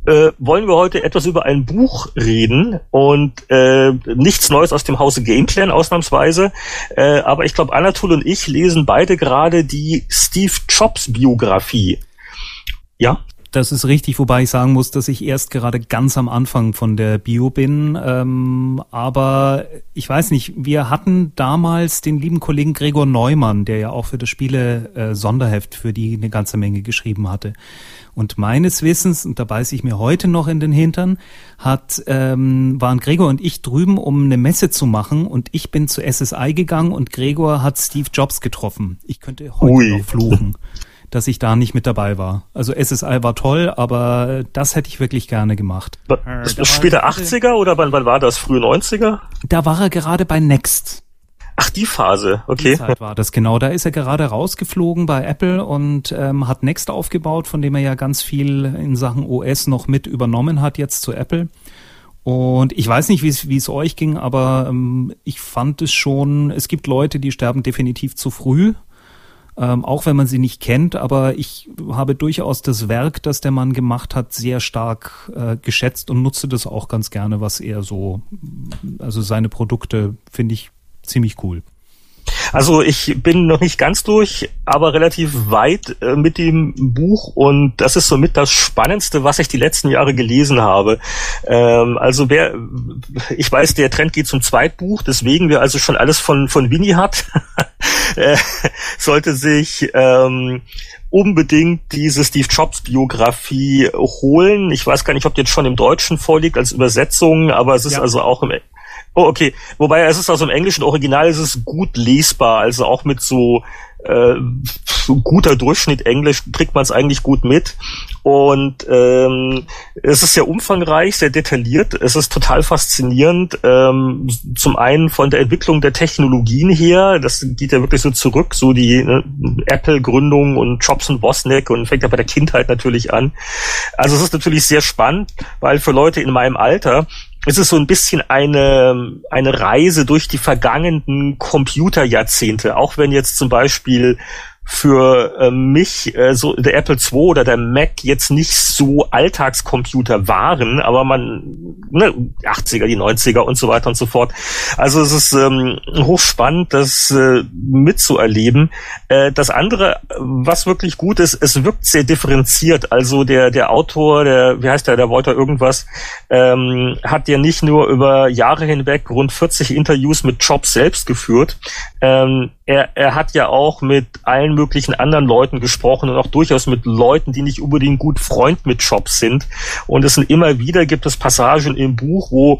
äh, wollen wir heute etwas über ein Buch reden und äh, nichts Neues aus dem Hause Gameplan ausnahmsweise. Äh, aber ich glaube, Anatol und ich lesen beide gerade die Steve Jobs Biografie. Ja? Das ist richtig, wobei ich sagen muss, dass ich erst gerade ganz am Anfang von der Bio bin. Ähm, aber ich weiß nicht, wir hatten damals den lieben Kollegen Gregor Neumann, der ja auch für das Spiele äh, Sonderheft für die eine ganze Menge geschrieben hatte. Und meines Wissens, und da beiße ich mir heute noch in den Hintern, hat, ähm, waren Gregor und ich drüben, um eine Messe zu machen und ich bin zu SSI gegangen und Gregor hat Steve Jobs getroffen. Ich könnte heute Ui. noch fluchen, (laughs) dass ich da nicht mit dabei war. Also SSI war toll, aber das hätte ich wirklich gerne gemacht. Äh, später 80er oder wann, wann war das? Frühe 90er? Da war er gerade bei Next. Ach, die Phase, okay. Die Zeit war das genau. Da ist er gerade rausgeflogen bei Apple und ähm, hat Next aufgebaut, von dem er ja ganz viel in Sachen OS noch mit übernommen hat jetzt zu Apple. Und ich weiß nicht, wie es euch ging, aber ähm, ich fand es schon, es gibt Leute, die sterben definitiv zu früh. Ähm, auch wenn man sie nicht kennt, aber ich habe durchaus das Werk, das der Mann gemacht hat, sehr stark äh, geschätzt und nutze das auch ganz gerne, was er so, also seine Produkte finde ich ziemlich cool. Also ich bin noch nicht ganz durch, aber relativ weit äh, mit dem Buch und das ist somit das Spannendste, was ich die letzten Jahre gelesen habe. Ähm, also wer, ich weiß, der Trend geht zum Zweitbuch, deswegen wer also schon alles von von Winnie hat, (laughs) äh, sollte sich ähm, unbedingt diese Steve Jobs Biografie holen. Ich weiß gar nicht, ob die jetzt schon im Deutschen vorliegt als Übersetzung, aber es ist ja. also auch im Oh, okay. Wobei es ist also im englischen Original ist es gut lesbar, also auch mit so äh, guter Durchschnitt Englisch kriegt man es eigentlich gut mit. Und ähm, es ist sehr umfangreich, sehr detailliert. Es ist total faszinierend. Ähm, zum einen von der Entwicklung der Technologien her, das geht ja wirklich so zurück, so die ne, Apple-Gründung und Jobs und Wozniak und fängt ja bei der Kindheit natürlich an. Also es ist natürlich sehr spannend, weil für Leute in meinem Alter es ist so ein bisschen eine, eine Reise durch die vergangenen Computerjahrzehnte, auch wenn jetzt zum Beispiel für äh, mich äh, so der Apple II oder der Mac jetzt nicht so Alltagscomputer waren, aber man ne, 80er, die 90er und so weiter und so fort. Also es ist ähm, hochspannend, das äh, mitzuerleben. Äh, das andere, was wirklich gut ist, es wirkt sehr differenziert. Also der der Autor, der wie heißt der, der Wolter irgendwas, ähm, hat ja nicht nur über Jahre hinweg rund 40 Interviews mit Jobs selbst geführt. Ähm, er, er hat ja auch mit allen möglichen anderen Leuten gesprochen und auch durchaus mit Leuten, die nicht unbedingt gut Freund mit Jobs sind. Und es sind immer wieder gibt es Passagen im Buch, wo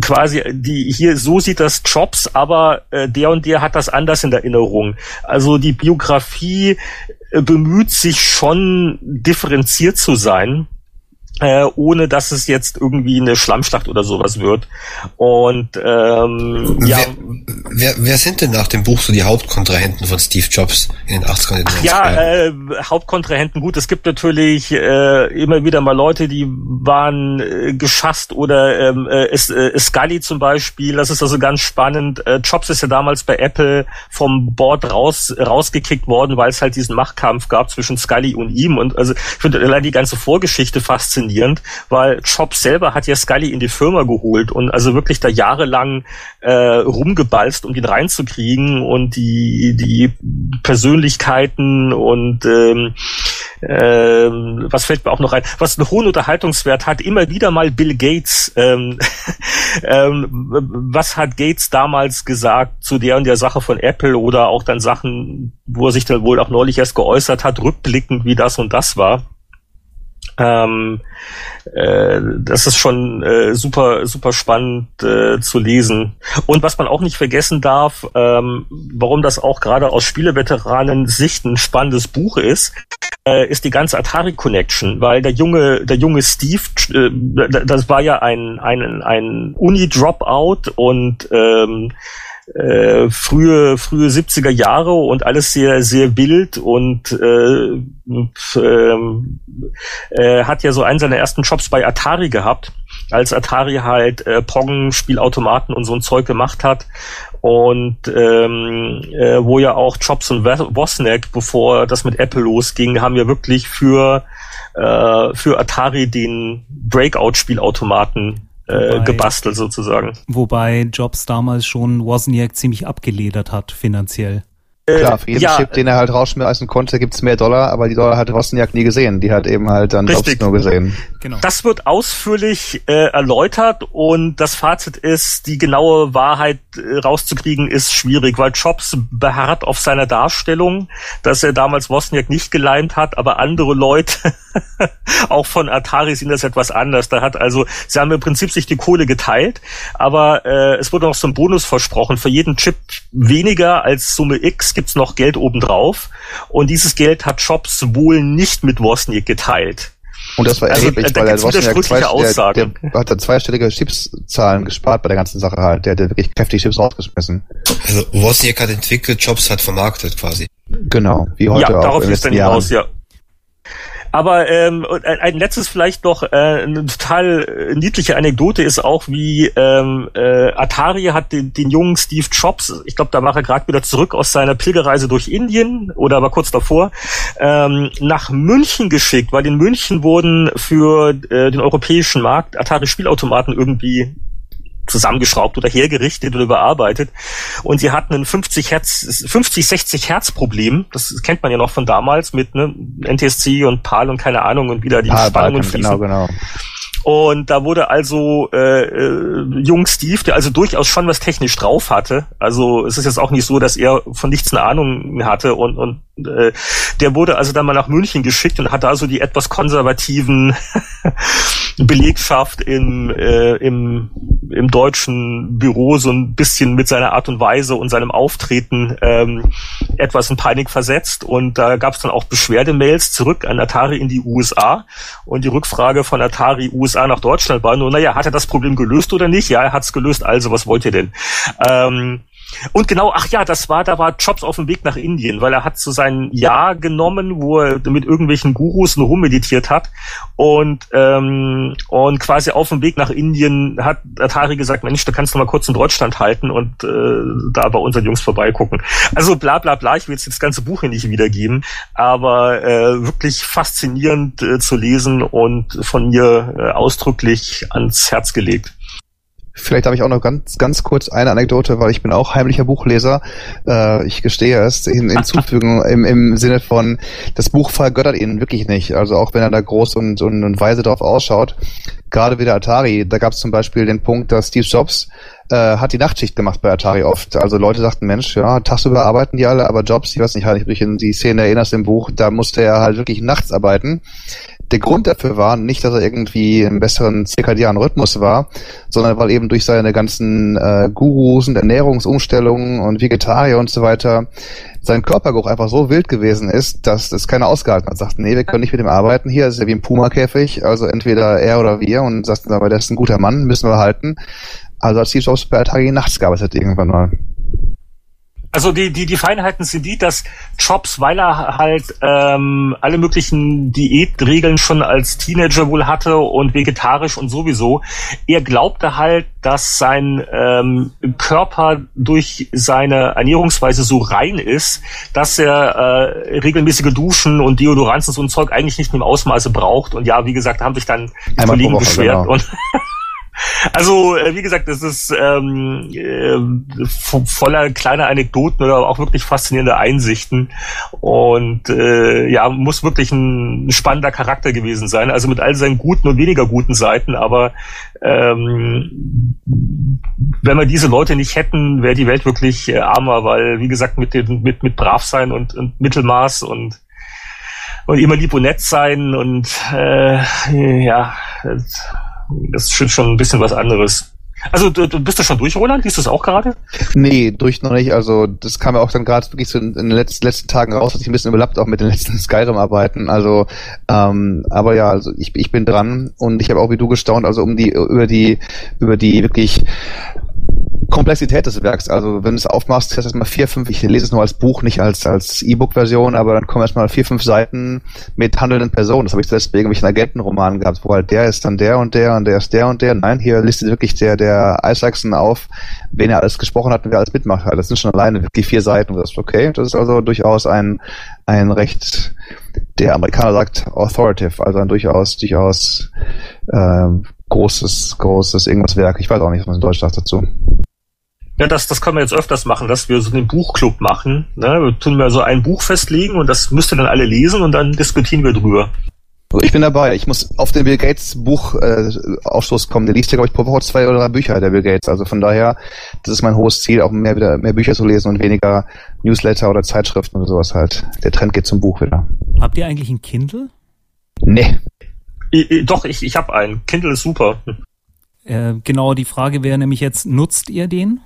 quasi die hier so sieht das Jobs, aber äh, der und der hat das anders in Erinnerung. Also die Biografie äh, bemüht sich schon differenziert zu sein äh, ohne dass es jetzt irgendwie eine Schlammschlacht oder sowas wird. Und ähm, ja. Wer, wer, wer sind denn nach dem Buch so die Hauptkontrahenten von Steve Jobs in den 80ern? Ach ja, äh, Hauptkontrahenten, gut, es gibt natürlich äh, immer wieder mal Leute, die waren äh, geschasst oder ähm, äh, äh, Scully zum Beispiel, das ist also ganz spannend. Äh, Jobs ist ja damals bei Apple vom Board raus rausgekickt worden, weil es halt diesen Machtkampf gab zwischen Scully und ihm. Und also ich finde allein die ganze Vorgeschichte faszinierend faszinierend, weil Jobs selber hat ja Scully in die Firma geholt und also wirklich da jahrelang äh, rumgebalzt, um den reinzukriegen und die, die Persönlichkeiten und ähm, ähm, was fällt mir auch noch ein, was einen hohen Unterhaltungswert hat, immer wieder mal Bill Gates. Ähm, (laughs) ähm, was hat Gates damals gesagt zu der und der Sache von Apple oder auch dann Sachen, wo er sich dann wohl auch neulich erst geäußert hat, rückblickend, wie das und das war. Ähm, äh, das ist schon äh, super, super spannend äh, zu lesen. Und was man auch nicht vergessen darf, ähm, warum das auch gerade aus Spieleveteranen Sicht ein spannendes Buch ist, äh, ist die ganze Atari Connection, weil der junge, der junge Steve, äh, das war ja ein, ein, ein Uni-Dropout und ähm, äh, frühe frühe 70er Jahre und alles sehr sehr wild und äh, ähm, äh, hat ja so einen seiner ersten Jobs bei Atari gehabt, als Atari halt äh, Pong Spielautomaten und so ein Zeug gemacht hat und ähm, äh, wo ja auch Jobs und Wozniak, bevor das mit Apple losging, haben ja wirklich für äh, für Atari den Breakout-Spielautomaten wobei, gebastelt sozusagen. Wobei Jobs damals schon Wozniak ziemlich abgeledert hat finanziell. Klar, für jeden ja, Chip, den er halt rausschmeißen konnte, gibt's mehr Dollar, aber die Dollar hat Wozniak nie gesehen. Die hat eben halt dann Jobs nur gesehen. Genau. Das wird ausführlich äh, erläutert und das Fazit ist, die genaue Wahrheit äh, rauszukriegen ist schwierig, weil Jobs beharrt auf seiner Darstellung, dass er damals Wozniak nicht geleint hat, aber andere Leute (laughs) auch von Atari sehen das etwas anders. Da hat also, sie haben im Prinzip sich die Kohle geteilt, aber äh, es wurde noch so ein Bonus versprochen. Für jeden Chip weniger als Summe X gibt's noch Geld obendrauf. Und dieses Geld hat Jobs wohl nicht mit Wozniak geteilt. Und das war also, erheblich, weil der Wozniak zwei, der, der hat da zweistellige Chipszahlen gespart bei der ganzen Sache halt. Der hat wirklich kräftig Chips rausgeschmissen. Also Wozniak hat entwickelt, Jobs hat vermarktet quasi. Genau, wie heute ja, auch. Darauf ist dann hinaus, ja. Aber ähm, ein, letztes vielleicht noch, äh, eine total niedliche Anekdote ist auch, wie ähm, äh, Atari hat den, den jungen Steve Jobs, ich glaube, da war er gerade wieder zurück aus seiner Pilgerreise durch Indien oder war kurz davor, ähm, nach München geschickt, weil in München wurden für äh, den europäischen Markt Atari-Spielautomaten irgendwie zusammengeschraubt oder hergerichtet oder überarbeitet. Und sie hatten ein 50 Hertz, 50, 60 Hertz Problem. Das kennt man ja noch von damals mit ne, NTSC und PAL und keine Ahnung und wieder die Ah, Spannungen Balkan, fließen. genau, genau. Und da wurde also äh, äh, Jung Steve, der also durchaus schon was technisch drauf hatte. Also es ist jetzt auch nicht so, dass er von nichts eine Ahnung hatte und, und äh, der wurde also dann mal nach München geschickt und hat da so die etwas konservativen (laughs) Belegschaft im, äh, im, im deutschen Büro so ein bisschen mit seiner Art und Weise und seinem Auftreten ähm, etwas in Panik versetzt. Und da gab es dann auch Beschwerdemails zurück an Atari in die USA. Und die Rückfrage von Atari USA nach Deutschland war nur, naja, hat er das Problem gelöst oder nicht? Ja, er hat es gelöst, also was wollt ihr denn? Ähm, und genau, ach ja, das war, da war Jobs auf dem Weg nach Indien, weil er hat so sein Jahr genommen, wo er mit irgendwelchen Gurus nur rummeditiert hat und ähm, und quasi auf dem Weg nach Indien hat Atari gesagt, Mensch, du kannst noch mal kurz in Deutschland halten und äh, da bei unseren Jungs vorbeigucken. Also bla bla bla, ich will jetzt das ganze Buch hier nicht wiedergeben, aber äh, wirklich faszinierend äh, zu lesen und von mir äh, ausdrücklich ans Herz gelegt. Vielleicht habe ich auch noch ganz, ganz kurz eine Anekdote, weil ich bin auch heimlicher Buchleser. Äh, ich gestehe es hin, (laughs) hinzufügen im, im Sinne von, das Buch vergöttert ihn wirklich nicht. Also auch wenn er da groß und, und, und weise drauf ausschaut. Gerade wieder Atari, da gab es zum Beispiel den Punkt, dass Steve Jobs äh, hat die Nachtschicht gemacht bei Atari oft. Also Leute sagten, Mensch, ja, tagsüber arbeiten die alle, aber Jobs, ich weiß nicht, ich mich in die Szene erinnerst im Buch, da musste er halt wirklich nachts arbeiten. Der Grund dafür war nicht, dass er irgendwie im besseren zirkadianen Rhythmus war, sondern weil eben durch seine ganzen äh, Gurus und Ernährungsumstellungen und Vegetarier und so weiter sein Körpergeruch einfach so wild gewesen ist, dass das keiner ausgehalten hat. Sagt, nee, wir können nicht mit ihm arbeiten hier, ist ja wie ein Puma-Käfig, also entweder er oder wir und sagt, aber der ist ein guter Mann, müssen wir halten. Also hat Steve Jobs bei Atari nachts gearbeitet irgendwann mal. Also die, die, die Feinheiten sind die, dass Jobs, weil er halt ähm, alle möglichen Diätregeln schon als Teenager wohl hatte und vegetarisch und sowieso, er glaubte halt, dass sein ähm, Körper durch seine Ernährungsweise so rein ist, dass er äh, regelmäßige Duschen und Deodoranz und so ein Zeug eigentlich nicht im Ausmaße braucht. Und ja, wie gesagt, haben sich dann die Einmal Kollegen Woche, beschwert genau. und (laughs) Also, äh, wie gesagt, es ist ähm, äh, vo- voller kleiner Anekdoten oder auch wirklich faszinierende Einsichten. Und äh, ja, muss wirklich ein spannender Charakter gewesen sein. Also mit all seinen guten und weniger guten Seiten, aber ähm, wenn wir diese Leute nicht hätten, wäre die Welt wirklich äh, armer, weil, wie gesagt, mit den, mit, mit brav sein und, und Mittelmaß und und immer lieb und nett sein und äh, ja, das, ist schon- ein bisschen was anderes. Also du, du bist du schon durch, Roland? Liest du es auch gerade? Nee, durch noch nicht. Also das kam ja auch dann gerade wirklich so in, in den letzten, letzten Tagen raus, hat sich ein bisschen überlappt auch mit den letzten (laughs) Skyrim-Arbeiten. Also, ähm, aber ja, also ich, ich bin dran und ich habe auch wie du gestaunt, also um die über die über die wirklich Komplexität des Werks. Also wenn du es aufmachst, ist erstmal vier, fünf, ich lese es nur als Buch, nicht als, als E-Book-Version, aber dann kommen erstmal vier, fünf Seiten mit handelnden Personen. Das habe ich zuletzt bei irgendwelchen Agentenromanen gehabt, wo halt der ist dann der und der und der ist der und der. Nein, hier listet wirklich der, der Isaacson auf, wen er alles gesprochen hat und wer alles mitmacht hat. Das sind schon alleine wirklich vier Seiten. Das ist okay. Das ist also durchaus ein, ein recht, der Amerikaner sagt authoritative, also ein durchaus, durchaus äh, großes, großes irgendwas Werk. Ich weiß auch nicht, was man in Deutsch sagt dazu. Ja, das, das können wir jetzt öfters machen, dass wir so einen Buchclub machen. Ne? Wir tun mal so ein Buch festlegen und das müsst ihr dann alle lesen und dann diskutieren wir drüber. Also ich bin dabei. Ich muss auf den Bill Gates Buch äh, Ausstoß kommen. Der liest ja, glaube ich, pro Woche zwei oder drei Bücher, der Bill Gates. Also von daher, das ist mein hohes Ziel, auch mehr wieder mehr Bücher zu lesen und weniger Newsletter oder Zeitschriften oder sowas halt. Der Trend geht zum Buch wieder. Habt ihr eigentlich ein Kindle? Nee. I, I, doch, ich, ich habe einen. Kindle ist super. Äh, genau, die Frage wäre nämlich jetzt, nutzt ihr den?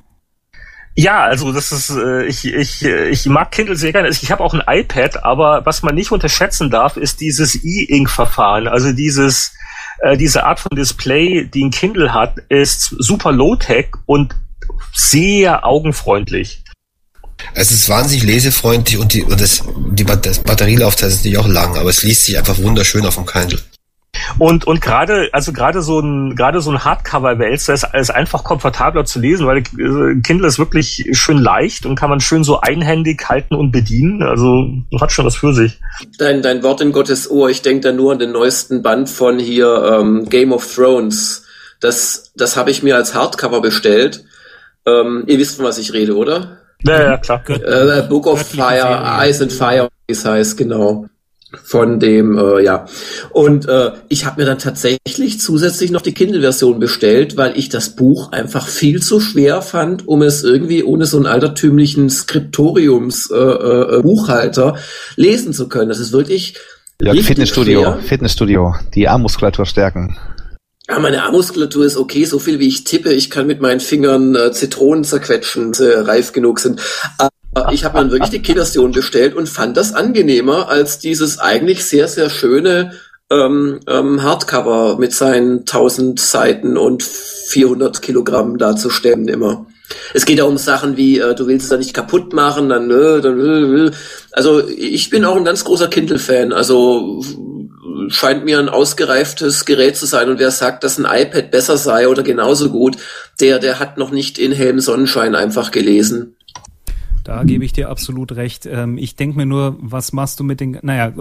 Ja, also das ist, äh, ich, ich, ich mag Kindle sehr gerne. Ich habe auch ein iPad, aber was man nicht unterschätzen darf, ist dieses E-Ink-Verfahren. Also dieses, äh, diese Art von Display, die ein Kindle hat, ist super low-tech und sehr augenfreundlich. Es ist wahnsinnig lesefreundlich und die, und das, die Batterielaufzeit ist natürlich auch lang, aber es liest sich einfach wunderschön auf dem Kindle. Und, und gerade, also gerade so ein, gerade so ein Hardcover-Wälzer ist, ist einfach komfortabler zu lesen, weil äh, Kindle ist wirklich schön leicht und kann man schön so einhändig halten und bedienen. Also hat schon was für sich. Dein, dein Wort in Gottes Ohr, ich denke da nur an den neuesten Band von hier ähm, Game of Thrones. Das, das habe ich mir als Hardcover bestellt. Ähm, ihr wisst, von was ich rede, oder? Ja, ja, klar. Äh, Book of Fire, Ice and Fire, wie es heißt, genau von dem, äh, ja. Und äh, ich habe mir dann tatsächlich zusätzlich noch die Kindle-Version bestellt, weil ich das Buch einfach viel zu schwer fand, um es irgendwie ohne so einen altertümlichen Skriptoriums-Buchhalter äh, äh, lesen zu können. Das ist wirklich. Ja, Fitnessstudio, schwer. Fitnessstudio, die Armmuskulatur stärken. Ja, meine Armmuskulatur ist okay, so viel wie ich tippe. Ich kann mit meinen Fingern äh, Zitronen zerquetschen, äh, reif genug sind. Ich habe dann wirklich die Kinderstation bestellt und fand das angenehmer als dieses eigentlich sehr, sehr schöne ähm, ähm, Hardcover mit seinen 1000 Seiten und 400 Kilogramm da zu stemmen immer. Es geht ja um Sachen wie, äh, du willst es da nicht kaputt machen, dann, äh, dann äh, äh. also ich bin auch ein ganz großer Kindle-Fan, also scheint mir ein ausgereiftes Gerät zu sein und wer sagt, dass ein iPad besser sei oder genauso gut, der, der hat noch nicht in hellem Sonnenschein einfach gelesen. Da gebe ich dir absolut recht. Ähm, ich denke mir nur, was machst du mit den, naja,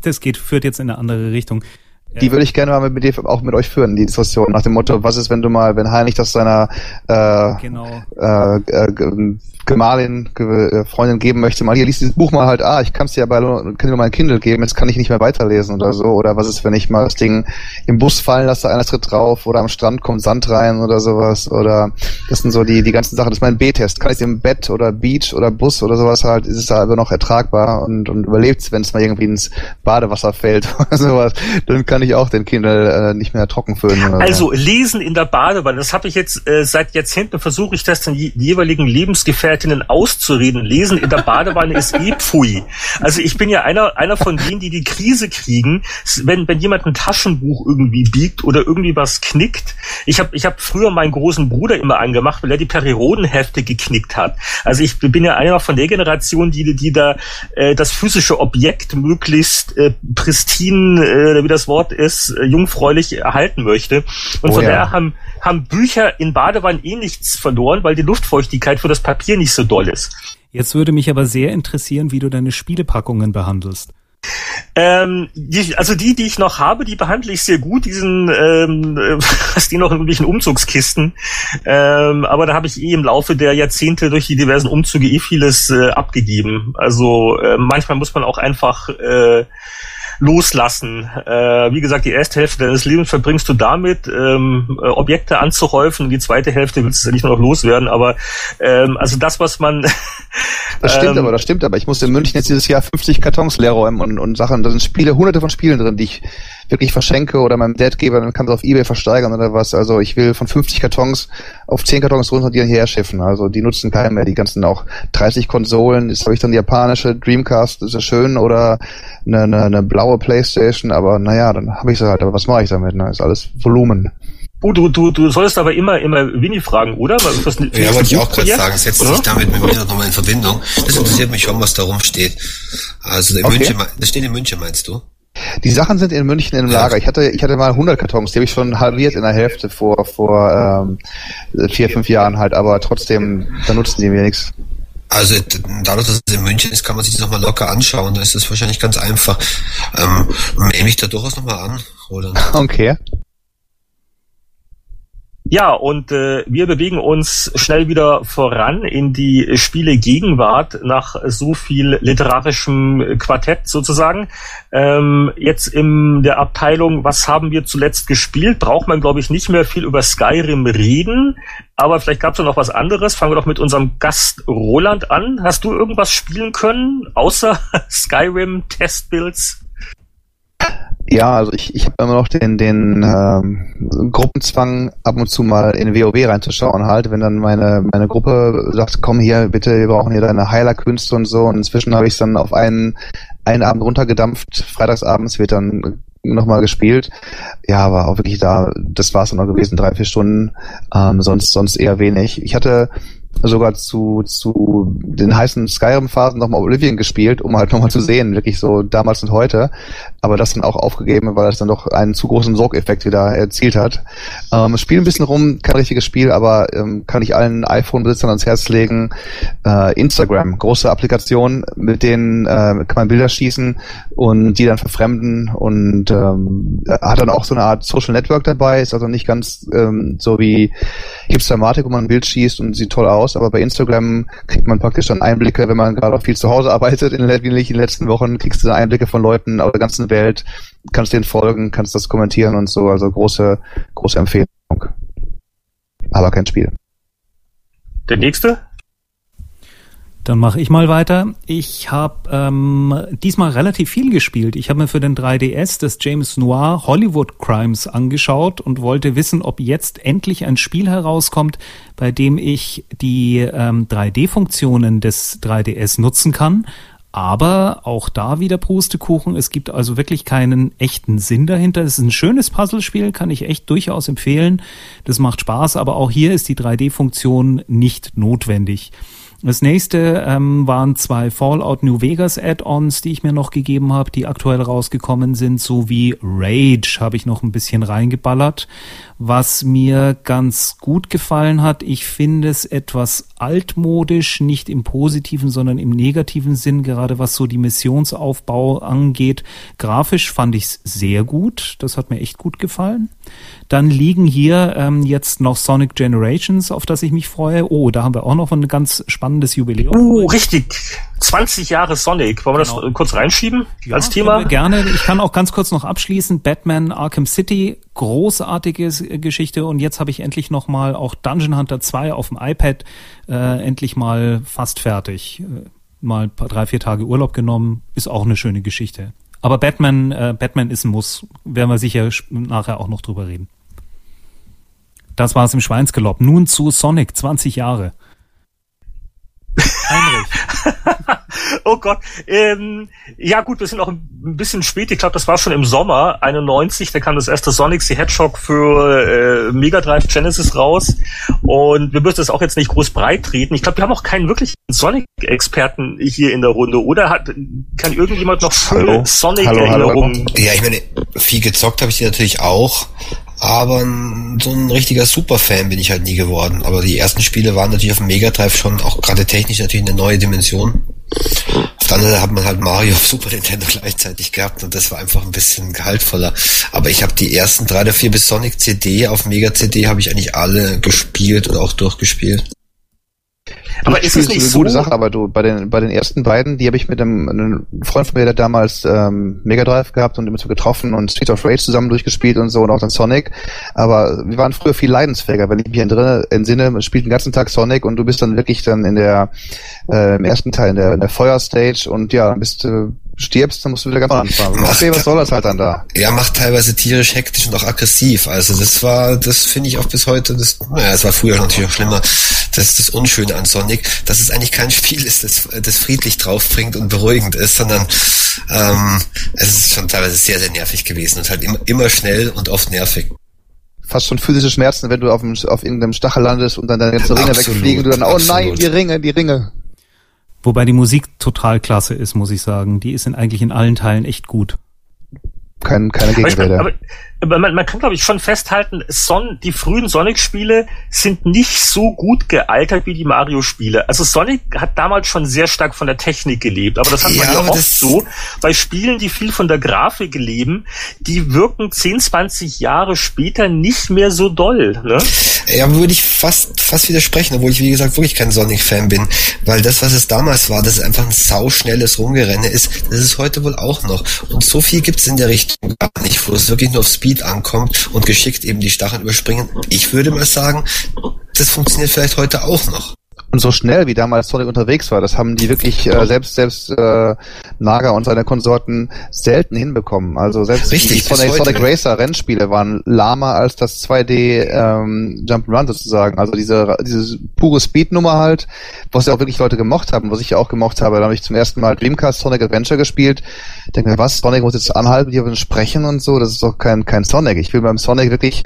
das geht, führt jetzt in eine andere Richtung. Die würde ich gerne mal mit dir auch mit euch führen, die Diskussion nach dem Motto, was ist, wenn du mal, wenn Heinrich das seiner äh, genau. äh, äh, Gemahlin, äh, Freundin geben möchte, mal hier liest dieses Buch mal halt, ah, ich kann es dir ja bei kann dir mal ein Kindle geben, jetzt kann ich nicht mehr weiterlesen oder so. Oder was ist, wenn ich mal das Ding im Bus fallen lasse, einer tritt drauf oder am Strand kommt Sand rein oder sowas. Oder das sind so die, die ganzen Sachen. Das ist mein B-Test. Kann ich im Bett oder Beach oder Bus oder sowas halt, ist es da aber noch ertragbar und, und überlebt wenn es mal irgendwie ins Badewasser fällt (laughs) oder sowas, dann kann ich auch den Kindle äh, nicht mehr trocken füllen. also so. lesen in der Badewanne, das habe ich jetzt äh, seit Jahrzehnten versuche ich das den jeweiligen Lebensgefährten Lebensgefährtinnen auszureden. Lesen in der Badewanne ist eh pfui. Also ich bin ja einer, einer von denen, die die Krise kriegen, wenn, wenn jemand ein Taschenbuch irgendwie biegt oder irgendwie was knickt. Ich habe ich hab früher meinen großen Bruder immer angemacht, weil er die Periodenhefte geknickt hat. Also ich bin ja einer von der Generation, die, die da äh, das physische Objekt möglichst äh, pristin, äh, wie das Wort ist, äh, jungfräulich erhalten möchte. Und oh, von ja. daher haben, haben Bücher in Badewannen eh nichts verloren, weil die Luftfeuchtigkeit für das Papier nicht so doll ist. Jetzt würde mich aber sehr interessieren, wie du deine Spielepackungen behandelst. Ähm, die, also die, die ich noch habe, die behandle ich sehr gut. Diesen, ähm, (laughs) was die noch in irgendwelchen Umzugskisten. Ähm, aber da habe ich eh im Laufe der Jahrzehnte durch die diversen Umzüge eh vieles äh, abgegeben. Also äh, manchmal muss man auch einfach äh, loslassen. Äh, wie gesagt, die erste Hälfte deines Lebens verbringst du damit, ähm, äh, Objekte anzuhäufen. Die zweite Hälfte willst du ja nicht nur noch loswerden. Aber ähm, also das, was man (laughs) Das stimmt ähm, aber, das stimmt aber. Ich musste in München jetzt dieses Jahr 50 Kartons leer räumen und, und Sachen. Da sind Spiele, hunderte von Spielen drin, die ich wirklich verschenke oder meinem Dad gebe, dann kann es auf Ebay versteigern oder was. Also ich will von 50 Kartons auf 10 Kartons runter die hierher schiffen. Also die nutzen keinen mehr. Die ganzen auch 30 Konsolen. Ist habe ich dann die japanische Dreamcast, ist ja schön oder eine, eine, eine blaue Playstation. Aber naja, dann habe ich sie halt. Aber was mache ich damit? Ne? Ist alles Volumen. Oh, du, du, du solltest aber immer, immer Winnie fragen, oder? Was, was, ja, wollte ich auch gerade sagen. Setzt sich damit mit mir nochmal in Verbindung. Das interessiert mich schon, was da rumsteht. Also in okay. München, das steht in München, meinst du? Die Sachen sind in München im Lager. Ich hatte, ich hatte mal 100 Kartons, die habe ich schon halbiert in der Hälfte vor, vor ähm, vier, fünf Jahren halt, aber trotzdem, da nutzen die mir nichts. Also dadurch, dass es in München ist, kann man sich das nochmal locker anschauen. Da ist es wahrschehlich ganz einfach. Ähm, nehme ich da durchaus nochmal an, Roland. (laughs) Okay. Ja, und äh, wir bewegen uns schnell wieder voran in die Spiele Gegenwart nach so viel literarischem Quartett sozusagen. Ähm, jetzt in der Abteilung, was haben wir zuletzt gespielt, braucht man, glaube ich, nicht mehr viel über Skyrim reden. Aber vielleicht gab es noch was anderes. Fangen wir doch mit unserem Gast Roland an. Hast du irgendwas spielen können, außer (laughs) Skyrim Testbuilds? Ja, also ich, ich habe immer noch den, den ähm, Gruppenzwang, ab und zu mal in WoW reinzuschauen halt, wenn dann meine, meine Gruppe sagt, komm hier, bitte, wir brauchen hier deine Heilerkünste und so. Und inzwischen habe ich es dann auf einen, einen Abend runtergedampft, freitagsabends wird dann nochmal gespielt. Ja, aber auch wirklich da, das war es dann noch gewesen, drei, vier Stunden, ähm, sonst, sonst eher wenig. Ich hatte sogar zu, zu den heißen Skyrim-Phasen nochmal Oblivion gespielt, um halt nochmal zu sehen, wirklich so damals und heute. Aber das dann auch aufgegeben, weil es dann doch einen zu großen Sogeffekt wieder erzielt hat. Ähm, Spiel ein bisschen rum, kein richtiges Spiel, aber ähm, kann ich allen iPhone-Besitzern ans Herz legen. Äh, Instagram, große Applikation, mit denen äh, kann man Bilder schießen und die dann verfremden und ähm, hat dann auch so eine Art Social Network dabei, ist also nicht ganz ähm, so wie Hipstermatic, wo man ein Bild schießt und sieht toll aus, aber bei Instagram kriegt man praktisch dann Einblicke, wenn man gerade auch viel zu Hause arbeitet in den, in den letzten Wochen, kriegst du dann Einblicke von Leuten aus der ganzen Welt, kannst denen folgen, kannst das kommentieren und so, also große, große Empfehlung. Aber kein Spiel. Der nächste? Dann mache ich mal weiter. Ich habe ähm, diesmal relativ viel gespielt. Ich habe mir für den 3DS das James Noir Hollywood Crimes angeschaut und wollte wissen, ob jetzt endlich ein Spiel herauskommt, bei dem ich die ähm, 3D-Funktionen des 3DS nutzen kann. Aber auch da wieder Pustekuchen. Es gibt also wirklich keinen echten Sinn dahinter. Es ist ein schönes Puzzlespiel, kann ich echt durchaus empfehlen. Das macht Spaß, aber auch hier ist die 3D-Funktion nicht notwendig. Das nächste ähm, waren zwei Fallout New Vegas Add-ons, die ich mir noch gegeben habe, die aktuell rausgekommen sind, sowie Rage habe ich noch ein bisschen reingeballert. Was mir ganz gut gefallen hat, ich finde es etwas altmodisch, nicht im positiven, sondern im negativen Sinn, gerade was so die Missionsaufbau angeht. Grafisch fand ich es sehr gut, das hat mir echt gut gefallen. Dann liegen hier ähm, jetzt noch Sonic Generations, auf das ich mich freue. Oh, da haben wir auch noch ein ganz spannendes Jubiläum. Oh, richtig. 20 Jahre Sonic. Wollen wir genau. das kurz reinschieben ja, als Thema? Gerne. Ich kann auch ganz kurz noch abschließen. Batman Arkham City, großartige Geschichte. Und jetzt habe ich endlich noch mal auch Dungeon Hunter 2 auf dem iPad äh, endlich mal fast fertig. Äh, mal drei, vier Tage Urlaub genommen. Ist auch eine schöne Geschichte. Aber Batman, äh, Batman ist ein Muss. Werden wir sicher nachher auch noch drüber reden. Das war es im Schweinsgalopp. Nun zu Sonic, 20 Jahre. (laughs) Heinrich. Oh Gott. Ähm, ja gut, wir sind auch ein bisschen spät. Ich glaube, das war schon im Sommer 91. Da kam das erste Sonic the Hedgehog für äh, Mega Drive Genesis raus. Und wir müssen das auch jetzt nicht groß breit treten. Ich glaube, wir haben auch keinen wirklichen Sonic-Experten hier in der Runde. Oder hat, kann irgendjemand noch schöne Sonic-Erinnerungen? Ja, ich meine, viel gezockt habe ich die natürlich auch. Aber so ein richtiger Superfan bin ich halt nie geworden. Aber die ersten Spiele waren natürlich auf dem Mega Drive schon auch gerade technisch natürlich eine neue Dimension. Auf der anderen Seite hat man halt Mario auf (laughs) Super Nintendo gleichzeitig gehabt und das war einfach ein bisschen gehaltvoller. Aber ich habe die ersten drei oder vier bis Sonic CD auf Mega CD habe ich eigentlich alle gespielt und auch durchgespielt. Aber ist es nicht eine so? gute Sache, aber du, bei den, bei den ersten beiden, die habe ich mit einem, einem Freund von mir, der damals ähm, Mega Drive gehabt und immer so getroffen und Street of Rage zusammen durchgespielt und so und auch dann Sonic. Aber wir waren früher viel leidensfähiger. Wenn ich mich entsinne, spielt den ganzen Tag Sonic und du bist dann wirklich dann in der äh, im ersten Teil in der, in der Feuerstage und ja, bist äh, stirbst, dann musst du wieder ganz anfangen. Macht, okay, was soll das halt dann da? Ja, macht teilweise tierisch hektisch und auch aggressiv. Also das war, das finde ich auch bis heute, das, naja, es war früher natürlich auch schlimmer. Das ist das Unschöne an Sonic, dass es eigentlich kein Spiel ist, das, das friedlich draufbringt und beruhigend ist, sondern ähm, es ist schon teilweise sehr, sehr nervig gewesen und halt immer, immer schnell und oft nervig fast schon physische Schmerzen, wenn du auf, dem, auf irgendeinem Stachel landest und dann deine ganze Ringe absolut, wegfliegen und du dann, oh absolut. nein, die Ringe, die Ringe. Wobei die Musik total klasse ist, muss ich sagen. Die ist in, eigentlich in allen Teilen echt gut. Kein, keine Gegenrede. Aber, aber man, man kann, glaube ich, schon festhalten, Son, die frühen Sonic-Spiele sind nicht so gut gealtert wie die Mario-Spiele. Also Sonic hat damals schon sehr stark von der Technik gelebt, aber das hat ja, man ja oft so. Bei Spielen, die viel von der Grafik leben, die wirken 10, 20 Jahre später nicht mehr so doll. Ne? Ja, würde ich fast, fast widersprechen, obwohl ich, wie gesagt, wirklich kein Sonic-Fan bin. Weil das, was es damals war, das ist einfach ein sauschnelles Rumgerenne ist, das ist heute wohl auch noch. Und so viel gibt's in der Richtung gar nicht, wo es wirklich nur auf Speed Speed ankommt und geschickt eben die Stacheln überspringen. Ich würde mal sagen, das funktioniert vielleicht heute auch noch. Und so schnell wie damals Sonic unterwegs war, das haben die wirklich äh, selbst selbst äh, Naga und seine Konsorten selten hinbekommen. Also selbst Richtig, die Sonic, Sonic Racer Rennspiele waren lahmer als das 2D ähm, Jump'n'Run sozusagen. Also diese diese pure Speed-Nummer halt, was ja auch wirklich Leute gemocht haben, was ich ja auch gemocht habe. Da habe ich zum ersten Mal Dreamcast Sonic Adventure gespielt. Denke mir, was, Sonic muss jetzt anhalten, wollen sprechen und so, das ist doch kein kein Sonic. Ich will beim Sonic wirklich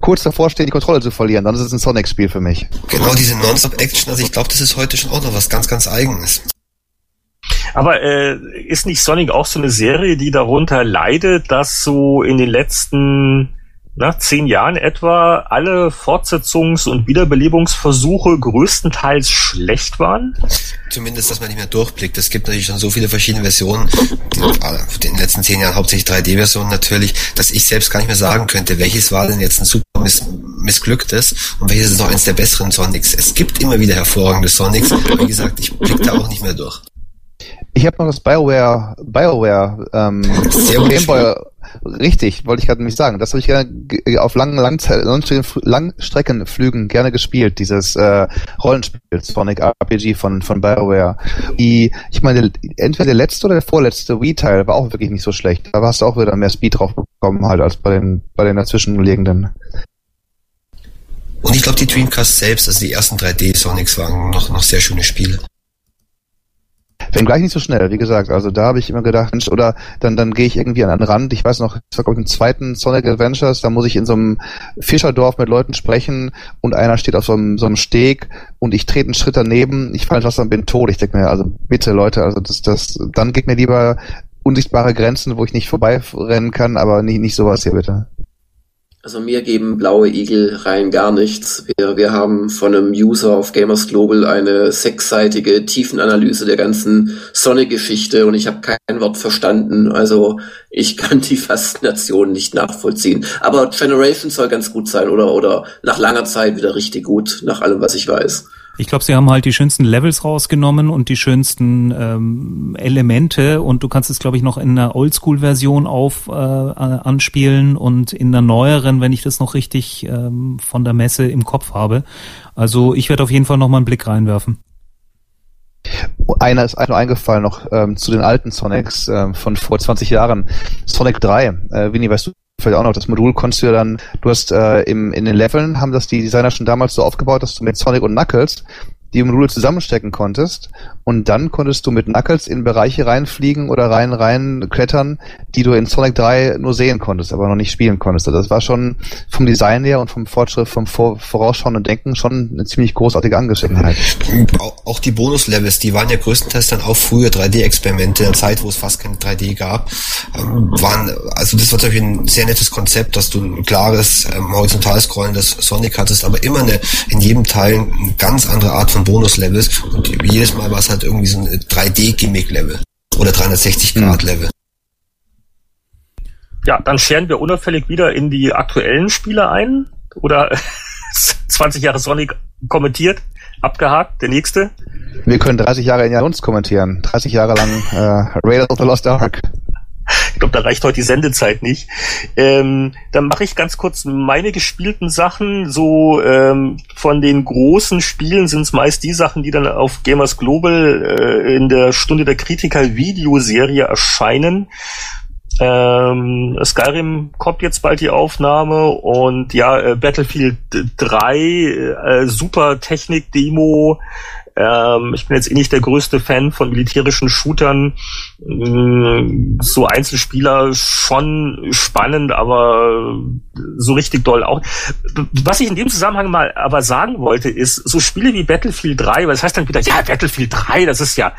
kurz davor stehen, die Kontrolle zu verlieren. Dann ist es ein Sonic-Spiel für mich. Genau diese Non-Stop-Action, also ich glaube, das ist heute schon auch noch was ganz, ganz Eigenes. Aber äh, ist nicht Sonic auch so eine Serie, die darunter leidet, dass so in den letzten nach zehn Jahren etwa alle Fortsetzungs- und Wiederbelebungsversuche größtenteils schlecht waren? Zumindest, dass man nicht mehr durchblickt. Es gibt natürlich schon so viele verschiedene Versionen, die, in den letzten zehn Jahren hauptsächlich 3D-Versionen natürlich, dass ich selbst gar nicht mehr sagen könnte, welches war denn jetzt ein super miss missglücktes und welches ist noch eins der besseren Sonics. Es gibt immer wieder hervorragende Sonics, aber wie gesagt, ich blicke da auch nicht mehr durch. Ich habe noch das BioWare, BioWare ähm, Gameboy Richtig, wollte ich gerade nämlich sagen. Das habe ich gerne auf langen Langstreckenflügen gerne gespielt, dieses äh, Rollenspiel Sonic RPG von von BioWare. Die, ich meine, entweder der letzte oder der vorletzte Wii-Teil war auch wirklich nicht so schlecht. Da hast du auch wieder mehr Speed drauf bekommen halt als bei den bei den dazwischenliegenden. Und ich glaube, die Dreamcast selbst, also die ersten 3D Sonics waren noch noch sehr schöne Spiele. Wenn gleich nicht so schnell, wie gesagt. Also da habe ich immer gedacht, oder dann, dann gehe ich irgendwie an den Rand. Ich weiß noch, ich war, glaube ich, im zweiten Sonic Adventures, da muss ich in so einem Fischerdorf mit Leuten sprechen und einer steht auf so einem, so einem Steg und ich trete einen Schritt daneben, ich falle fast und bin tot. Ich denke mir, also bitte Leute, also das, das, dann geht mir lieber unsichtbare Grenzen, wo ich nicht vorbeirennen kann, aber nicht, nicht sowas hier bitte. Also mir geben blaue Igel rein gar nichts. Wir, wir haben von einem User auf Gamers Global eine sechsseitige Tiefenanalyse der ganzen Sonic-Geschichte und ich habe kein Wort verstanden. Also ich kann die (laughs) Faszination nicht nachvollziehen. Aber Generation soll ganz gut sein oder, oder nach langer Zeit wieder richtig gut, nach allem, was ich weiß. Ich glaube, sie haben halt die schönsten Levels rausgenommen und die schönsten ähm, Elemente und du kannst es, glaube ich, noch in einer Oldschool-Version auf äh, anspielen und in der neueren, wenn ich das noch richtig ähm, von der Messe im Kopf habe. Also ich werde auf jeden Fall noch mal einen Blick reinwerfen. Einer ist nur eingefallen noch ähm, zu den alten Sonics ähm, von vor 20 Jahren. Sonic 3. Äh, Winnie, weißt du vielleicht auch noch, das Modul konntest du ja dann, du hast äh, im, in den Leveln, haben das die Designer schon damals so aufgebaut, dass du mit Sonic und Knuckles die Module zusammenstecken konntest und dann konntest du mit Knuckles in Bereiche reinfliegen oder rein rein klettern, die du in Sonic 3 nur sehen konntest, aber noch nicht spielen konntest. Also das war schon vom Design her und vom Fortschritt, vom Vor vorausschauenden Denken schon eine ziemlich großartige Angelegenheit. Auch die Bonuslevels, die waren ja größtenteils dann auch frühe 3D-Experimente in einer Zeit, wo es fast kein 3D gab, ähm, waren, also das war natürlich ein sehr nettes Konzept, dass du ein klares, ähm, horizontal scrollendes Sonic hattest, aber immer eine, in jedem Teil eine ganz andere Art von Bonuslevels und jedes Mal war es halt irgendwie so ein 3D-Gimmick-Level oder 360-Grad-Level. Ja, dann scheren wir unauffällig wieder in die aktuellen Spiele ein. Oder (laughs) 20 Jahre Sonic kommentiert, abgehakt, der nächste. Wir können 30 Jahre in uns kommentieren. 30 Jahre lang äh, Raiders of the Lost Ark. Ich glaube, da reicht heute die Sendezeit nicht. Ähm, dann mache ich ganz kurz meine gespielten Sachen. So ähm, von den großen Spielen sind es meist die Sachen, die dann auf Gamers Global äh, in der Stunde der Kritiker Videoserie erscheinen. Ähm, Skyrim kommt jetzt bald die Aufnahme und ja, äh, Battlefield 3, äh, super Technik-Demo, ähm, ich bin jetzt eh nicht der größte Fan von militärischen Shootern. Mm, so Einzelspieler schon spannend, aber so richtig doll auch. Was ich in dem Zusammenhang mal aber sagen wollte, ist, so Spiele wie Battlefield 3, weil das heißt dann wieder, ja, Battlefield 3, das ist ja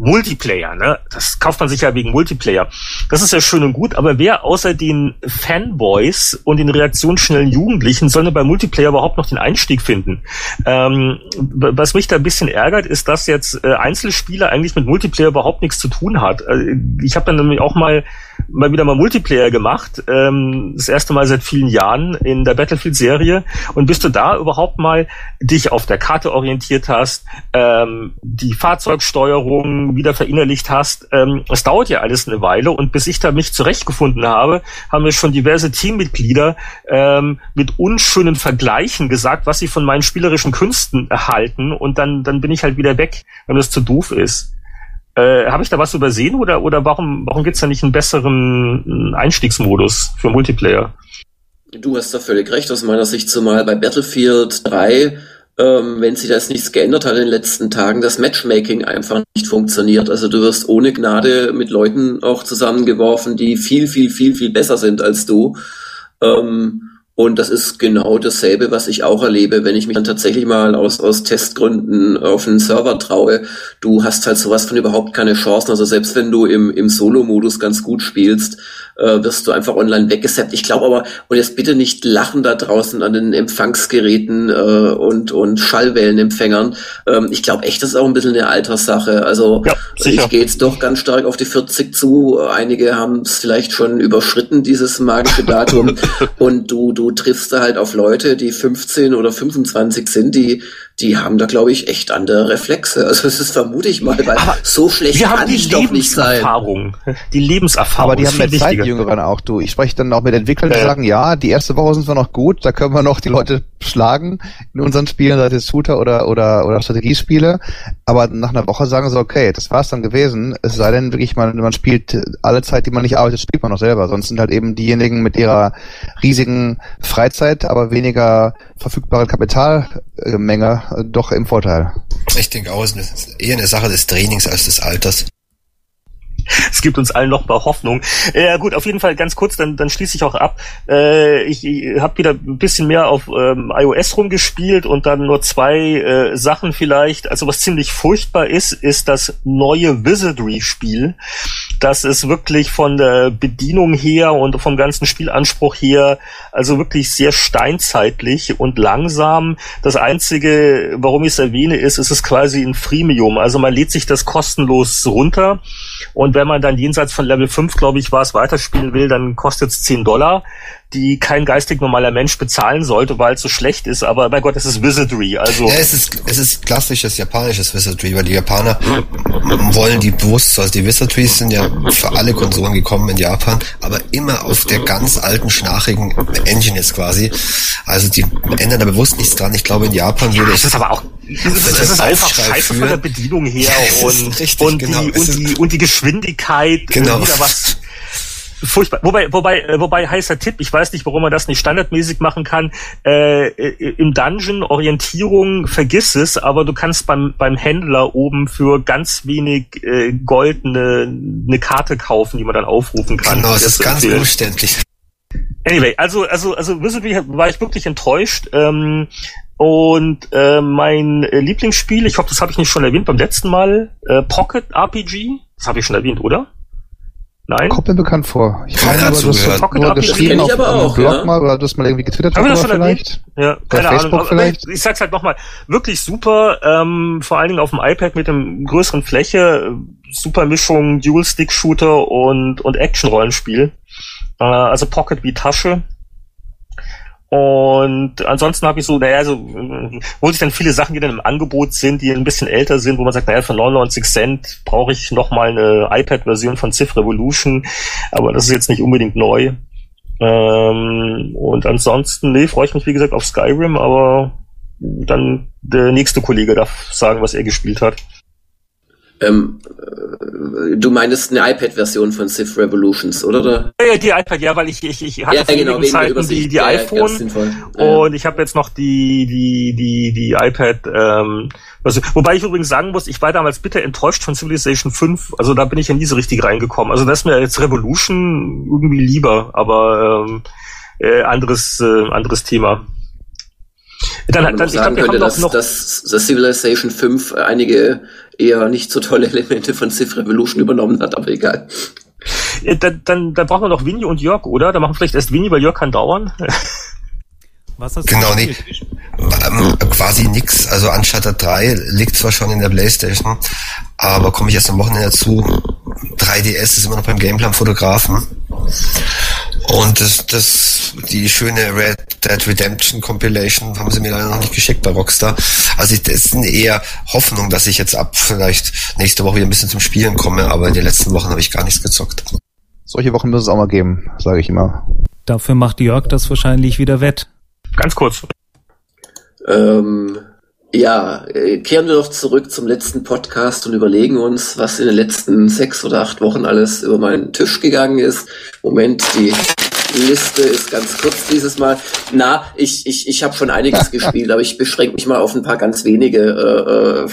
Multiplayer, ne? Das kauft man sich ja wegen Multiplayer. Das ist ja schön und gut, aber wer außer den Fanboys und den reaktionsschnellen Jugendlichen soll denn bei Multiplayer überhaupt noch den Einstieg finden? Ähm, was mich da ein bisschen ärgert, ist, dass jetzt äh, Einzelspieler eigentlich mit Multiplayer überhaupt nichts zu tun hat. Äh, ich habe dann nämlich auch mal mal wieder mal Multiplayer gemacht, ähm, das erste Mal seit vielen Jahren in der Battlefield-Serie. Und bis du da überhaupt mal dich auf der Karte orientiert hast, ähm, die Fahrzeugsteuerung wieder verinnerlicht hast, ähm, es dauert ja alles eine Weile. Und bis ich da mich zurechtgefunden habe, haben mir schon diverse Teammitglieder ähm, mit unschönen Vergleichen gesagt, was sie von meinen spielerischen Künsten erhalten. Und dann, dann bin ich halt wieder weg, wenn das zu doof ist. Äh, Habe ich da was übersehen oder, oder warum, warum gibt's da nicht einen besseren Einstiegsmodus für Multiplayer? Du hast da völlig recht aus meiner Sicht, zumal bei Battlefield 3, ähm, wenn sich das nichts geändert hat in den letzten Tagen, das Matchmaking einfach nicht funktioniert. Also du wirst ohne Gnade mit Leuten auch zusammengeworfen, die viel, viel, viel, viel besser sind als du. Ähm, Und das ist genau dasselbe, was ich auch erlebe, wenn ich mich dann tatsächlich mal aus, aus Testgründen auf einen Server traue. Du hast halt sowas von überhaupt keine Chancen. Also selbst wenn du im, im Solo-Modus ganz gut spielst, äh, wirst du einfach online weggesappt. Ich glaube aber, und jetzt bitte nicht lachen da draußen an den Empfangsgeräten äh, und, und Schallwellenempfängern. Ähm, ich glaube echt, das ist auch ein bisschen eine Alterssache. Also ja, ich gehe jetzt doch ganz stark auf die 40 zu. Einige haben es vielleicht schon überschritten, dieses magische Datum. (laughs) und du, du triffst da halt auf Leute, die 15 oder 25 sind, die die haben da, glaube ich, echt andere Reflexe. Also das ist vermute ich mal, weil aber so schlecht wir kann ich doch nicht sein. Die Lebenserfahrung. Aber die haben mehr Zeit, die Jüngeren auch, du. Ich spreche dann auch mit Entwicklern, die äh. sagen, ja, die erste Woche sind wir noch gut, da können wir noch die Leute schlagen in unseren Spielen, sei es Shooter oder, oder, oder Strategiespiele. Aber nach einer Woche sagen sie, okay, das war's dann gewesen. Es sei denn wirklich, man, man spielt alle Zeit, die man nicht arbeitet, spielt man noch selber. Sonst sind halt eben diejenigen mit ihrer riesigen Freizeit, aber weniger verfügbare Kapitalmenge doch im Vorteil. Ich denke auch, es ist eher eine Sache des Trainings als des Alters. es gibt uns allen noch mal Hoffnung. Ja gut, auf jeden Fall ganz kurz, dann, dann schließe ich auch ab. Äh, ich ich habe wieder ein bisschen mehr auf ähm, iOS rumgespielt und dann nur zwei äh, Sachen vielleicht. Also was ziemlich furchtbar ist, ist das neue Wizardry-Spiel. Das ist wirklich von der Bedienung her und vom ganzen Spielanspruch her, also wirklich sehr steinzeitlich und langsam. Das Einzige, warum ich es erwähne, ist, es ist quasi ein Freemium. Also man lädt sich das kostenlos runter und wenn man dann jenseits von Level 5, glaube ich, war es, weiterspielen will, dann kostet es 10 Dollar die kein geistig normaler Mensch bezahlen sollte, weil es so schlecht ist. Aber bei Gott, es ist Wizardry. Also ja, es ist es ist klassisches japanisches Wizardry, weil die Japaner wollen die bewusst, also die Wizardries sind ja für alle Konsolen gekommen in Japan, aber immer auf der ganz alten schnarchigen Engine jetzt quasi. Also die ändern da bewusst nichts dran. Ich glaube in Japan würde es. Das ist aber auch das ist, das ist einfach scheiße von der Bedienung her (laughs) ja, und, richtig, und, genau. die, und, die, und die Geschwindigkeit genau. wieder was furchtbar. Wobei, wobei, äh, wobei heißer Tipp, ich weiß nicht, warum man das nicht standardmäßig machen kann. Äh, äh, Im Dungeon Orientierung vergiss es, aber du kannst beim beim Händler oben für ganz wenig äh, Gold eine, eine Karte kaufen, die man dann aufrufen kann. Genau, das ist ganz empfehlen. umständlich. Anyway, also also also Wizardry war ich wirklich enttäuscht. Ähm, und äh, mein Lieblingsspiel, ich hoffe, das habe ich nicht schon erwähnt beim letzten Mal, äh, Pocket RPG. Das habe ich schon erwähnt, oder? Nein? Kommt mir bekannt vor. Ich keine aber du hast nur geschrieben auf aber auch, Blog ja? mal oder du hast mal irgendwie getwittert Haben wir das schon vielleicht? Ja, keine Ahnung. Facebook vielleicht? Ich sag's halt nochmal, wirklich super, ähm, vor allen Dingen auf dem iPad mit einem größeren Fläche, super Mischung Dual-Stick-Shooter und, und Action-Rollenspiel. Äh, also Pocket wie Tasche. Und ansonsten habe ich so, naja, so, wo sich dann viele Sachen, die dann im Angebot sind, die ein bisschen älter sind, wo man sagt, naja, für 99 Cent brauche ich noch mal eine iPad-Version von Civ Revolution, aber das ist jetzt nicht unbedingt neu. Ähm, und ansonsten, nee, freue ich mich wie gesagt auf Skyrim, aber dann der nächste Kollege darf sagen, was er gespielt hat. Ähm, äh, du meinst eine iPad-Version von Civ Revolutions, oder? Ja, die iPad, ja, weil ich, ich, ich hatte ja, vor genau, Zeiten die, die ja, iPhone und ich habe jetzt noch die, die, die, die iPad, ähm, also, wobei ich übrigens sagen muss, ich war damals bitter enttäuscht von Civilization 5, also da bin ich ja nie so richtig reingekommen. Also das ist mir jetzt Revolution irgendwie lieber, aber ähm, äh, anderes, äh, anderes Thema. Dann, dann, ich glaube, wir könnte, dass, noch, dass, dass Civilization 5 einige eher nicht so tolle (laughs) Elemente von Civ Revolution übernommen hat, aber egal. Dann, dann, dann brauchen wir noch Winnie und Jörg, oder? Da machen wir vielleicht erst Winnie, weil Jörg kann dauern. (laughs) Was hast du genau, nee. Ähm, quasi nix. Also Uncharted 3 liegt zwar schon in der Playstation, aber komme ich erst am Wochenende dazu. 3DS ist immer noch beim Gameplan Fotografen. Und das, das, die schöne Red Dead Redemption Compilation haben sie mir leider noch nicht geschickt bei Rockstar. Also ich, das ist eher Hoffnung, dass ich jetzt ab vielleicht nächste Woche wieder ein bisschen zum Spielen komme, aber in den letzten Wochen habe ich gar nichts gezockt. Solche Wochen muss es auch mal geben, sage ich immer. Dafür macht Jörg das wahrscheinlich wieder wett. Ganz kurz. Ähm, ja, äh, kehren wir doch zurück zum letzten Podcast und überlegen uns, was in den letzten sechs oder acht Wochen alles über meinen Tisch gegangen ist. Moment, die Liste ist ganz kurz dieses Mal. Na, ich, ich, ich habe schon einiges (laughs) gespielt, aber ich beschränke mich mal auf ein paar ganz wenige.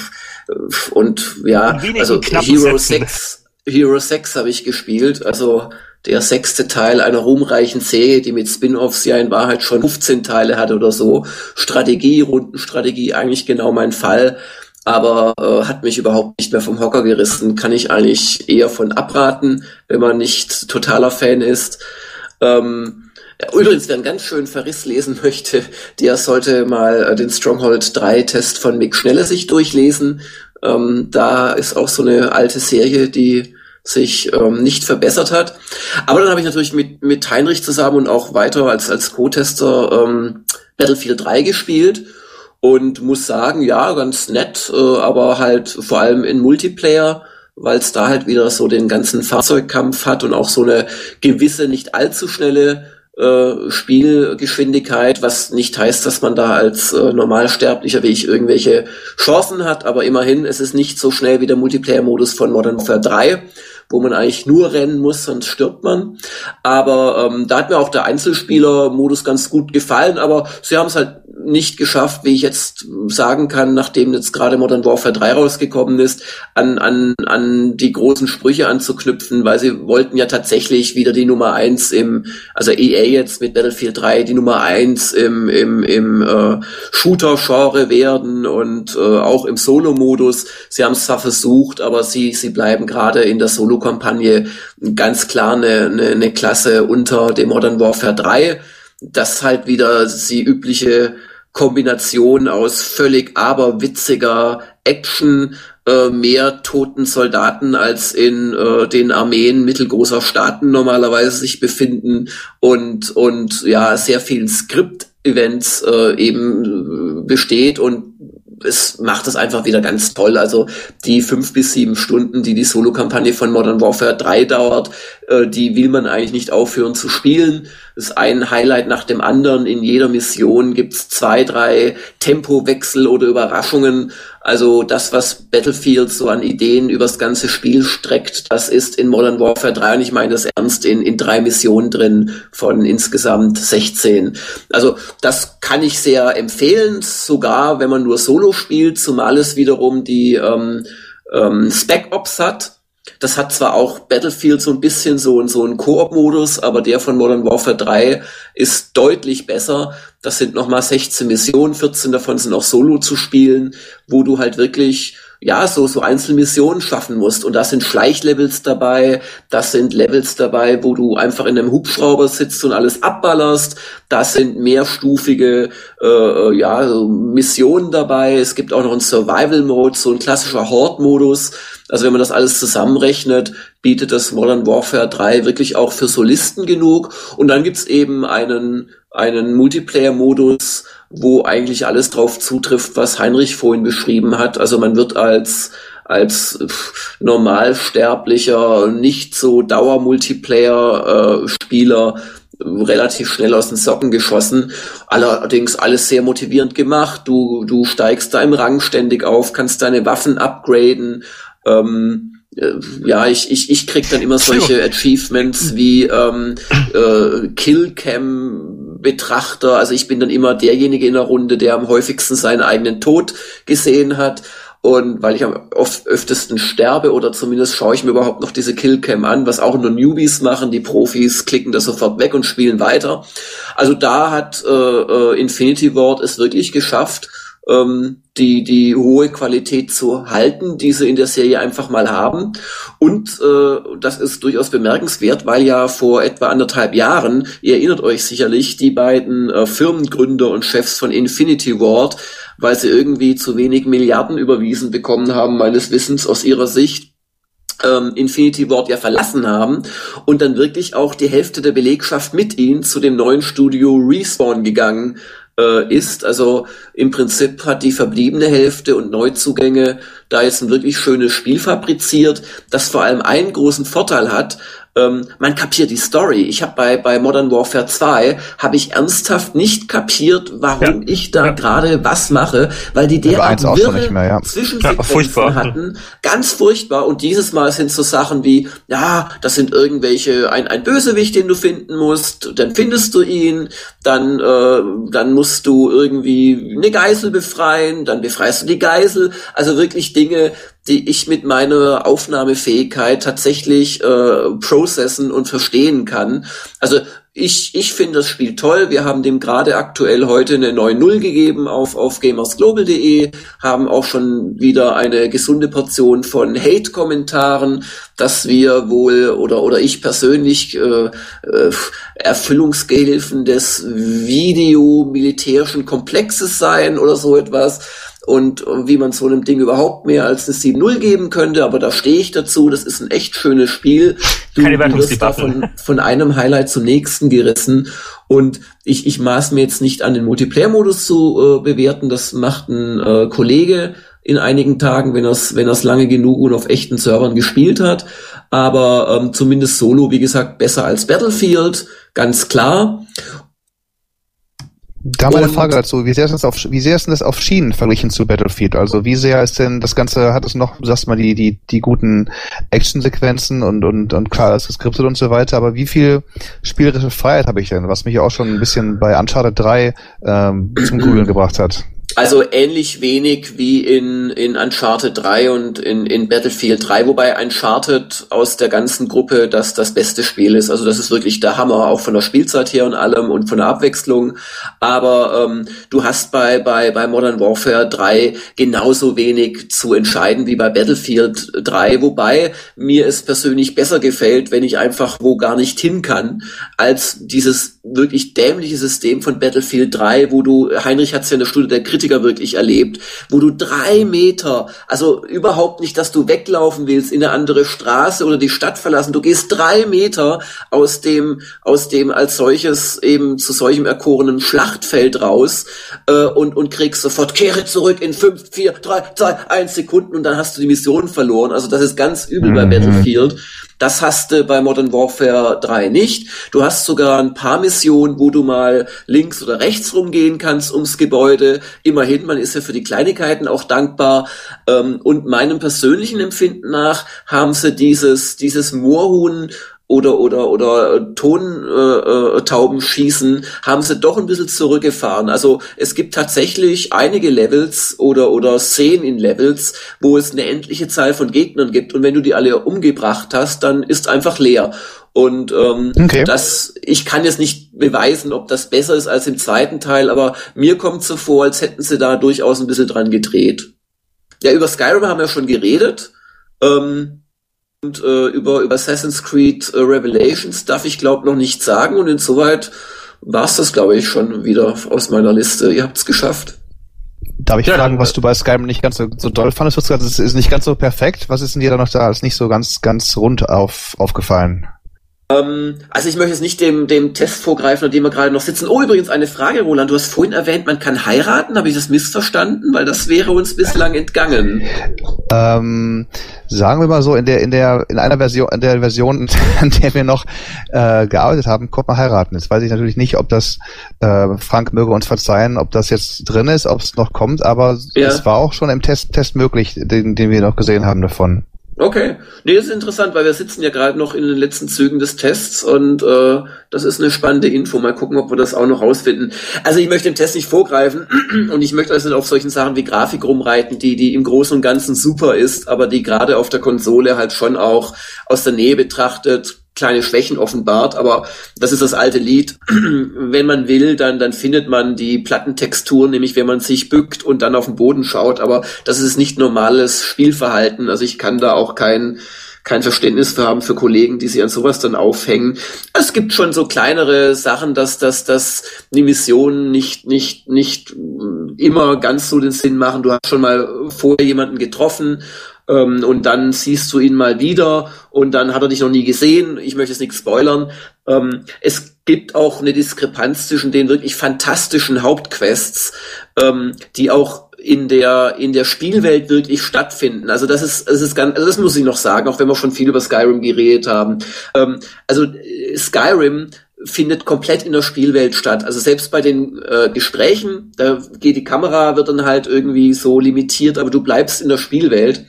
Äh, äh, und ja, also Hero 6 Hero 6 habe ich gespielt, also der sechste Teil einer ruhmreichen Serie, die mit Spin-offs ja in Wahrheit schon 15 Teile hat oder so. Strategie, Rundenstrategie, eigentlich genau mein Fall, aber äh, hat mich überhaupt nicht mehr vom Hocker gerissen. Kann ich eigentlich eher von abraten, wenn man nicht totaler Fan ist. Ähm, Übrigens, wer einen ganz schönen Verriss lesen (laughs) möchte, der sollte mal äh, den Stronghold 3 Test von Mick Schnelle sich durchlesen. Ähm, da ist auch so eine alte Serie, die sich ähm, nicht verbessert hat. Aber dann habe ich natürlich mit, mit Heinrich zusammen und auch weiter als, als Co-Tester ähm, Battlefield 3 gespielt und muss sagen, ja, ganz nett, äh, aber halt vor allem in Multiplayer, weil es da halt wieder so den ganzen Fahrzeugkampf hat und auch so eine gewisse, nicht allzu schnelle äh, Spielgeschwindigkeit, was nicht heißt, dass man da als äh, Normalsterblicher wie ich irgendwelche Chancen hat, aber immerhin, es ist nicht so schnell wie der Multiplayer-Modus von Modern Warfare 3 wo man eigentlich nur rennen muss, sonst stirbt man. Aber ähm, da hat mir auch der Einzelspieler-Modus ganz gut gefallen, aber sie haben es halt nicht geschafft, wie ich jetzt sagen kann, nachdem jetzt gerade Modern Warfare 3 rausgekommen ist, an, an, an die großen Sprüche anzuknüpfen, weil sie wollten ja tatsächlich wieder die Nummer eins im, also EA jetzt mit Battlefield 3 die Nummer eins im, im, im äh, Shooter-Genre werden und äh, auch im Solo-Modus. Sie haben es zwar versucht, aber sie, sie bleiben gerade in der Solo-Kampagne ganz klar eine, eine, eine Klasse unter dem Modern Warfare 3 das halt wieder die übliche Kombination aus völlig aberwitziger Action, äh, mehr toten Soldaten als in äh, den Armeen mittelgroßer Staaten normalerweise sich befinden und und ja sehr vielen Skript-Events äh, eben besteht und es macht es einfach wieder ganz toll. Also die fünf bis sieben Stunden, die die Solo-Kampagne von Modern Warfare 3 dauert, äh, die will man eigentlich nicht aufhören zu spielen. Ist ein Highlight nach dem anderen. In jeder Mission gibt's zwei, drei Tempowechsel oder Überraschungen. Also das, was Battlefield so an Ideen übers ganze Spiel streckt, das ist in Modern Warfare 3, und ich meine das ernst, in, in drei Missionen drin von insgesamt 16. Also das kann ich sehr empfehlen, sogar wenn man nur Solo spielt, zumal es wiederum die ähm, ähm, Spec Ops hat das hat zwar auch Battlefield so ein bisschen so, so einen Koop-Modus, aber der von Modern Warfare 3 ist deutlich besser. Das sind nochmal 16 Missionen, 14 davon sind auch Solo zu spielen, wo du halt wirklich ja, so, so Einzelmissionen schaffen musst. Und da sind Schleichlevels dabei, das sind Levels dabei, wo du einfach in einem Hubschrauber sitzt und alles abballerst. Das sind mehrstufige, äh, ja, so Missionen dabei. Es gibt auch noch einen Survival-Mode, so ein klassischer Horde-Modus. Also wenn man das alles zusammenrechnet, bietet das Modern Warfare 3 wirklich auch für Solisten genug. Und dann gibt's eben einen, einen Multiplayer-Modus, wo eigentlich alles drauf zutrifft, was Heinrich vorhin beschrieben hat. Also man wird als als normalsterblicher, nicht so Dauer-Multiplayer-Spieler äh, relativ schnell aus den Socken geschossen. Allerdings alles sehr motivierend gemacht. Du, du steigst da im Rang ständig auf, kannst deine Waffen upgraden. Ähm, äh, ja, ich, ich, ich krieg dann immer solche (laughs) Achievements wie ähm, äh, Killcam Betrachter. Also ich bin dann immer derjenige in der Runde, der am häufigsten seinen eigenen Tod gesehen hat. Und weil ich am oft öftesten sterbe oder zumindest schaue ich mir überhaupt noch diese Killcam an, was auch nur Newbies machen, die Profis klicken das sofort weg und spielen weiter. Also da hat äh, äh Infinity Ward es wirklich geschafft, ähm, die, die hohe Qualität zu halten, die sie in der Serie einfach mal haben. Und äh, das ist durchaus bemerkenswert, weil ja vor etwa anderthalb Jahren, ihr erinnert euch sicherlich, die beiden äh, Firmengründer und Chefs von Infinity Ward, weil sie irgendwie zu wenig Milliarden überwiesen bekommen haben, meines Wissens aus ihrer Sicht, ähm, Infinity Ward ja verlassen haben und dann wirklich auch die Hälfte der Belegschaft mit ihnen zu dem neuen Studio Respawn gegangen äh, ist. Also im Prinzip hat die verbliebene Hälfte und Neuzugänge da jetzt ein wirklich schönes Spiel fabriziert, das vor allem einen großen Vorteil hat, ähm, man kapiert die Story. Ich habe bei, bei Modern Warfare 2 habe ich ernsthaft nicht kapiert, warum ja. ich da ja. gerade was mache, weil die derart wirre mehr, ja. Zwischensequenzen ja, hatten. Ganz furchtbar. Und dieses Mal sind so Sachen wie, ja, das sind irgendwelche, ein, ein Bösewicht, den du finden musst, dann findest du ihn, dann, äh, dann musst du irgendwie eine Geisel befreien, dann befreist du die Geisel. Also wirklich Dinge, die ich mit meiner Aufnahmefähigkeit tatsächlich äh, processen und verstehen kann. Also ich, ich finde das Spiel toll. Wir haben dem gerade aktuell heute eine 9.0 gegeben auf, auf gamersglobal.de, haben auch schon wieder eine gesunde Portion von Hate-Kommentaren, dass wir wohl oder, oder ich persönlich äh, äh, Erfüllungsgehilfen des videomilitärischen Komplexes seien oder so etwas und wie man so einem Ding überhaupt mehr als eine 7-0 geben könnte, aber da stehe ich dazu, das ist ein echt schönes Spiel. Du, Keine du wirst da von, von einem Highlight zum nächsten gerissen. Und ich, ich maß mir jetzt nicht an, den Multiplayer-Modus zu äh, bewerten, das macht ein äh, Kollege in einigen Tagen, wenn er es wenn er's lange genug und auf echten Servern gespielt hat, aber ähm, zumindest Solo, wie gesagt, besser als Battlefield, ganz klar. Da mal eine Frage dazu. Wie sehr, ist das auf, wie sehr ist denn das auf Schienen verglichen zu Battlefield? Also wie sehr ist denn das Ganze, hat es noch, du sagst mal, die, die, die guten Actionsequenzen und, und, und klar, das geskriptet und so weiter, aber wie viel spielerische Freiheit habe ich denn? Was mich auch schon ein bisschen bei Uncharted 3 ähm, zum Grübeln gebracht hat. Also ähnlich wenig wie in, in Uncharted 3 und in, in Battlefield 3, wobei Uncharted aus der ganzen Gruppe das, das beste Spiel ist. Also das ist wirklich der Hammer, auch von der Spielzeit her und allem und von der Abwechslung. Aber ähm, du hast bei, bei, bei Modern Warfare 3 genauso wenig zu entscheiden wie bei Battlefield 3, wobei mir es persönlich besser gefällt, wenn ich einfach wo gar nicht hin kann, als dieses wirklich dämliche System von Battlefield 3, wo du, Heinrich hat es ja in der Stunde der Kritik Kritiker wirklich erlebt, wo du drei Meter, also überhaupt nicht, dass du weglaufen willst in eine andere Straße oder die Stadt verlassen, du gehst drei Meter aus dem, aus dem als solches eben zu solchem erkorenen Schlachtfeld raus äh, und, und kriegst sofort, kehre zurück in fünf, vier, drei, zwei, eins Sekunden und dann hast du die Mission verloren. Also das ist ganz übel mhm. bei Battlefield. Das hast du bei Modern Warfare 3 nicht. Du hast sogar ein paar Missionen, wo du mal links oder rechts rumgehen kannst ums Gebäude. Immerhin, man ist ja für die Kleinigkeiten auch dankbar. Ähm, und meinem persönlichen Empfinden nach haben sie dieses, dieses Moorhuhn oder oder oder Tontauben äh, äh schießen, haben sie doch ein bisschen zurückgefahren. Also es gibt tatsächlich einige Levels oder oder Szenen in Levels, wo es eine endliche Zahl von Gegnern gibt und wenn du die alle umgebracht hast, dann ist einfach leer. Und ähm, okay. das, ich kann jetzt nicht beweisen, ob das besser ist als im zweiten Teil, aber mir kommt so vor, als hätten sie da durchaus ein bisschen dran gedreht. Ja, über Skyrim haben wir schon geredet. Ähm, und äh, über, über Assassin's Creed äh, Revelations darf ich glaube noch nicht sagen und insoweit war es das glaube ich schon wieder aus meiner Liste. Ihr habt es geschafft. Darf ich ja, fragen, was du bei Skyrim nicht ganz so, so doll fandest? Du hast es ist nicht ganz so perfekt. Was ist denn dir da noch da als nicht so ganz, ganz rund auf, aufgefallen? Ähm, also ich möchte jetzt nicht dem, dem Test vorgreifen, an dem wir gerade noch sitzen. Oh, übrigens eine Frage, Roland. Du hast vorhin erwähnt, man kann heiraten. Habe ich das missverstanden? Weil das wäre uns bislang entgangen. Ähm, sagen wir mal so, in der, in der, in einer Version, in der Version, (laughs) an der wir noch äh, gearbeitet haben, konnte man heiraten. Jetzt weiß ich natürlich nicht, ob das, äh, Frank möge uns verzeihen, ob das jetzt drin ist, ob es noch kommt, aber ja. es war auch schon im Test, Test möglich, den, den wir noch gesehen haben davon. Okay, nee, das ist interessant, weil wir sitzen ja gerade noch in den letzten Zügen des Tests und äh, das ist eine spannende Info. Mal gucken, ob wir das auch noch rausfinden. Also ich möchte dem Test nicht vorgreifen (clears throat) und ich möchte also auf solchen Sachen wie Grafik rumreiten, die die im Großen und Ganzen super ist, aber die gerade auf der Konsole halt schon auch aus der Nähe betrachtet kleine Schwächen offenbart, aber das ist das alte Lied. (clears throat) wenn man will, dann, dann findet man die Plattentextur, nämlich wenn man sich bückt und dann auf den Boden schaut, aber das ist nicht normales Spielverhalten. Also ich kann da auch kein, kein Verständnis für haben für Kollegen, die sich an sowas dann aufhängen. Es gibt schon so kleinere Sachen, dass, dass, dass die Missionen nicht, nicht, nicht immer ganz so den Sinn machen. Du hast schon mal vorher jemanden getroffen ähm, und dann siehst du ihn mal wieder und dann hat er dich noch nie gesehen. Ich möchte jetzt nichts spoilern. Ähm, es gibt auch eine Diskrepanz zwischen den wirklich fantastischen Hauptquests, ähm, die auch in der in der Spielwelt wirklich stattfinden. Also das ist das ist ganz also das muss ich noch sagen, auch wenn wir schon viel über Skyrim geredet haben. Ähm, also äh, Skyrim findet komplett in der Spielwelt statt. Also selbst bei den äh, Gesprächen, da geht die Kamera, wird dann halt irgendwie so limitiert, aber du bleibst in der Spielwelt.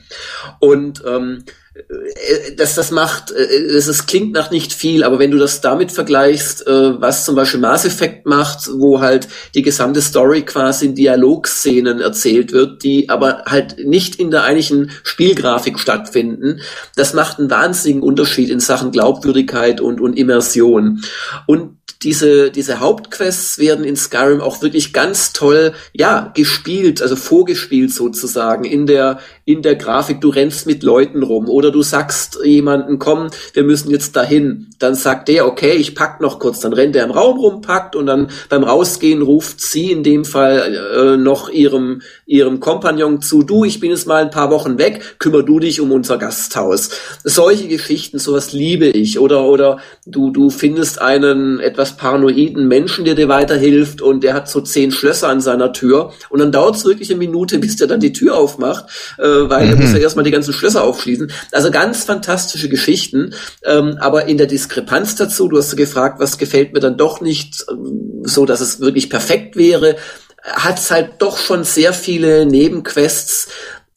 Und ähm, äh, das, das macht, äh, es, es klingt nach nicht viel, aber wenn du das damit vergleichst, äh, was zum Beispiel Mass Effect macht, wo halt die gesamte Story quasi in Dialogszenen erzählt wird, die aber halt nicht in der eigentlichen Spielgrafik stattfinden, das macht einen wahnsinnigen Unterschied in Sachen Glaubwürdigkeit und, und Immersion. Und diese, diese Hauptquests werden in Skyrim auch wirklich ganz toll, ja, gespielt, also vorgespielt sozusagen in der, in der Grafik. Du rennst mit Leuten rum oder du sagst jemanden, komm, wir müssen jetzt dahin. Dann sagt der, okay, ich pack noch kurz. Dann rennt er im Raum rum, packt und dann beim Rausgehen ruft sie in dem Fall äh, noch ihrem, ihrem Kompagnon zu, du, ich bin jetzt mal ein paar Wochen weg, kümmer du dich um unser Gasthaus. Solche Geschichten, sowas liebe ich. Oder, oder du, du findest einen etwas paranoiden Menschen, der dir weiterhilft und der hat so zehn Schlösser an seiner Tür und dann dauert es wirklich eine Minute, bis der dann die Tür aufmacht, äh, weil mhm. er muss ja erstmal die ganzen Schlösser aufschließen. Also ganz fantastische Geschichten, ähm, aber in der Diskrepanz dazu, du hast gefragt, was gefällt mir dann doch nicht ähm, so, dass es wirklich perfekt wäre, hat es halt doch schon sehr viele Nebenquests,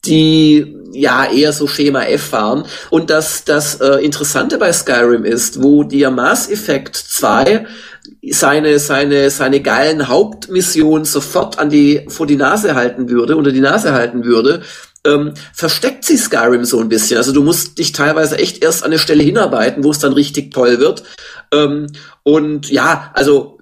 die ja eher so Schema F waren. Und das, das äh, Interessante bei Skyrim ist, wo dir Mass Effect 2 seine, seine, seine geilen Hauptmissionen sofort an die, vor die Nase halten würde, unter die Nase halten würde, ähm, versteckt sie Skyrim so ein bisschen. Also du musst dich teilweise echt erst an eine Stelle hinarbeiten, wo es dann richtig toll wird. Ähm, und ja, also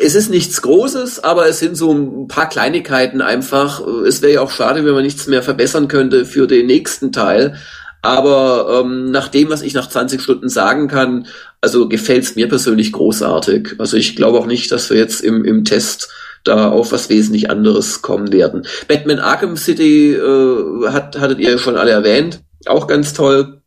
es ist nichts Großes, aber es sind so ein paar Kleinigkeiten einfach. Es wäre ja auch schade, wenn man nichts mehr verbessern könnte für den nächsten Teil. Aber ähm, nach dem, was ich nach 20 Stunden sagen kann, also gefällt es mir persönlich großartig. Also ich glaube auch nicht, dass wir jetzt im, im Test da auf was wesentlich anderes kommen werden. Batman Arkham City äh, hat, hattet ihr schon alle erwähnt. Auch ganz toll.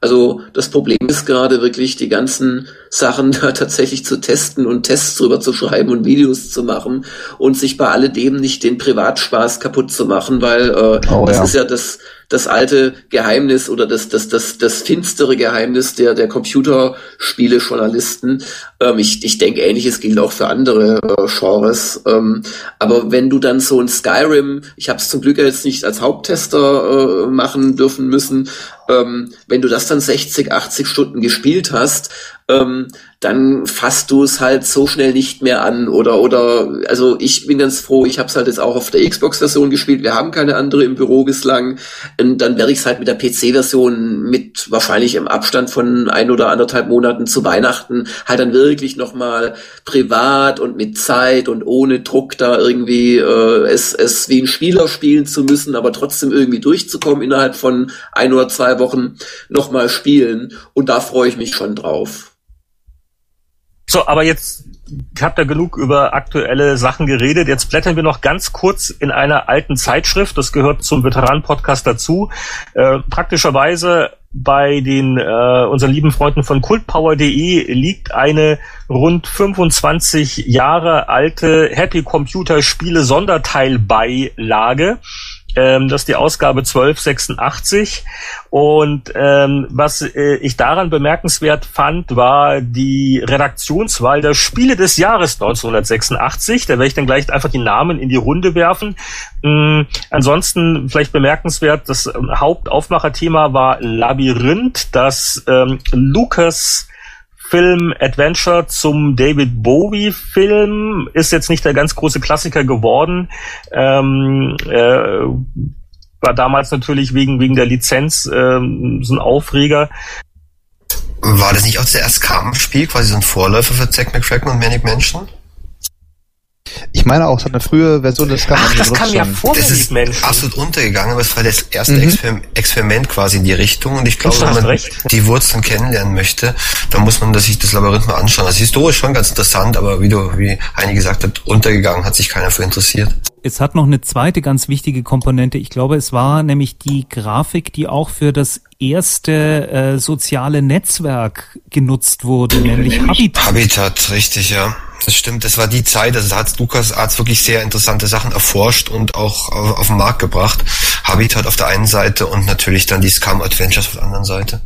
Also das Problem ist gerade wirklich, die ganzen Sachen (laughs) da tatsächlich zu testen und Tests drüber zu schreiben und Videos zu machen und sich bei alledem nicht den Privatspaß kaputt zu machen, weil äh, oh, das ja. ist ja das das alte Geheimnis oder das, das, das, das finstere Geheimnis der, der Computerspiele-Journalisten. Ähm, ich, ich denke, ähnliches gilt auch für andere äh, Genres. Ähm, aber wenn du dann so ein Skyrim, ich habe es zum Glück jetzt nicht als Haupttester äh, machen dürfen müssen, ähm, wenn du das dann 60, 80 Stunden gespielt hast, ähm, dann fasst du es halt so schnell nicht mehr an oder oder also ich bin ganz froh, ich habe es halt jetzt auch auf der Xbox-Version gespielt. Wir haben keine andere im Büro bislang. Und dann werde ich es halt mit der PC-Version mit wahrscheinlich im Abstand von ein oder anderthalb Monaten zu Weihnachten halt dann wirklich noch mal privat und mit Zeit und ohne Druck da irgendwie äh, es es wie ein Spieler spielen zu müssen, aber trotzdem irgendwie durchzukommen innerhalb von ein oder zwei Wochen noch mal spielen. Und da freue ich mich schon drauf. So, aber jetzt habt ihr genug über aktuelle Sachen geredet. Jetzt blättern wir noch ganz kurz in einer alten Zeitschrift. Das gehört zum Veteran-Podcast dazu. Äh, praktischerweise bei den äh, unseren lieben Freunden von cultpower.de liegt eine rund 25 Jahre alte Happy Computer Spiele Sonderteilbeilage ähm, das ist die Ausgabe 1286. Und ähm, was äh, ich daran bemerkenswert fand, war die Redaktionswahl der Spiele des Jahres 1986. Da werde ich dann gleich einfach die Namen in die Runde werfen. Ähm, ansonsten vielleicht bemerkenswert, das ähm, Hauptaufmacherthema war Labyrinth, das ähm, Lucas Film Adventure zum David Bowie Film ist jetzt nicht der ganz große Klassiker geworden. Ähm, äh, war damals natürlich wegen wegen der Lizenz ähm, so ein Aufreger. War das nicht auch das erste Kampfspiel, quasi so ein Vorläufer für Zack McCracken und Manic Mansion? Ich meine auch, es hat eine frühe Version des Ach, das kam ja vor Das ist Menschen. absolut untergegangen, aber es war das erste mhm. Exper Experiment quasi in die Richtung und ich glaube, wenn man recht. die Wurzeln kennenlernen möchte, dann muss man sich das Labyrinth mal anschauen. Also historisch schon ganz interessant, aber wie du, wie Heini gesagt hat, untergegangen, hat sich keiner für interessiert. Es hat noch eine zweite ganz wichtige Komponente. Ich glaube, es war nämlich die Grafik, die auch für das erste äh, soziale Netzwerk genutzt wurde, nämlich Habitat. Habitat, richtig, ja. Das stimmt, das war die Zeit, also hat Lukas Arzt wirklich sehr interessante Sachen erforscht und auch auf, auf den Markt gebracht. Habitat auf der einen Seite und natürlich dann die Scum Adventures auf der anderen Seite.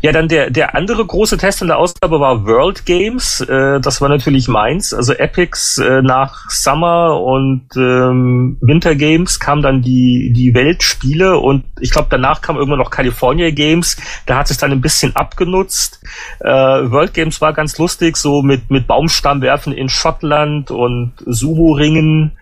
Ja, dann der, der andere große Test in der Ausgabe war World Games. Äh, das war natürlich meins. Also Epics äh, nach Summer und ähm, Winter Games kam dann die, die Weltspiele und ich glaube, danach kam irgendwann noch California Games. Da hat es dann ein bisschen abgenutzt. Äh, World Games war ganz lustig, so mit, mit Baumstammwerfen in Schottland und Sumo-Ringen.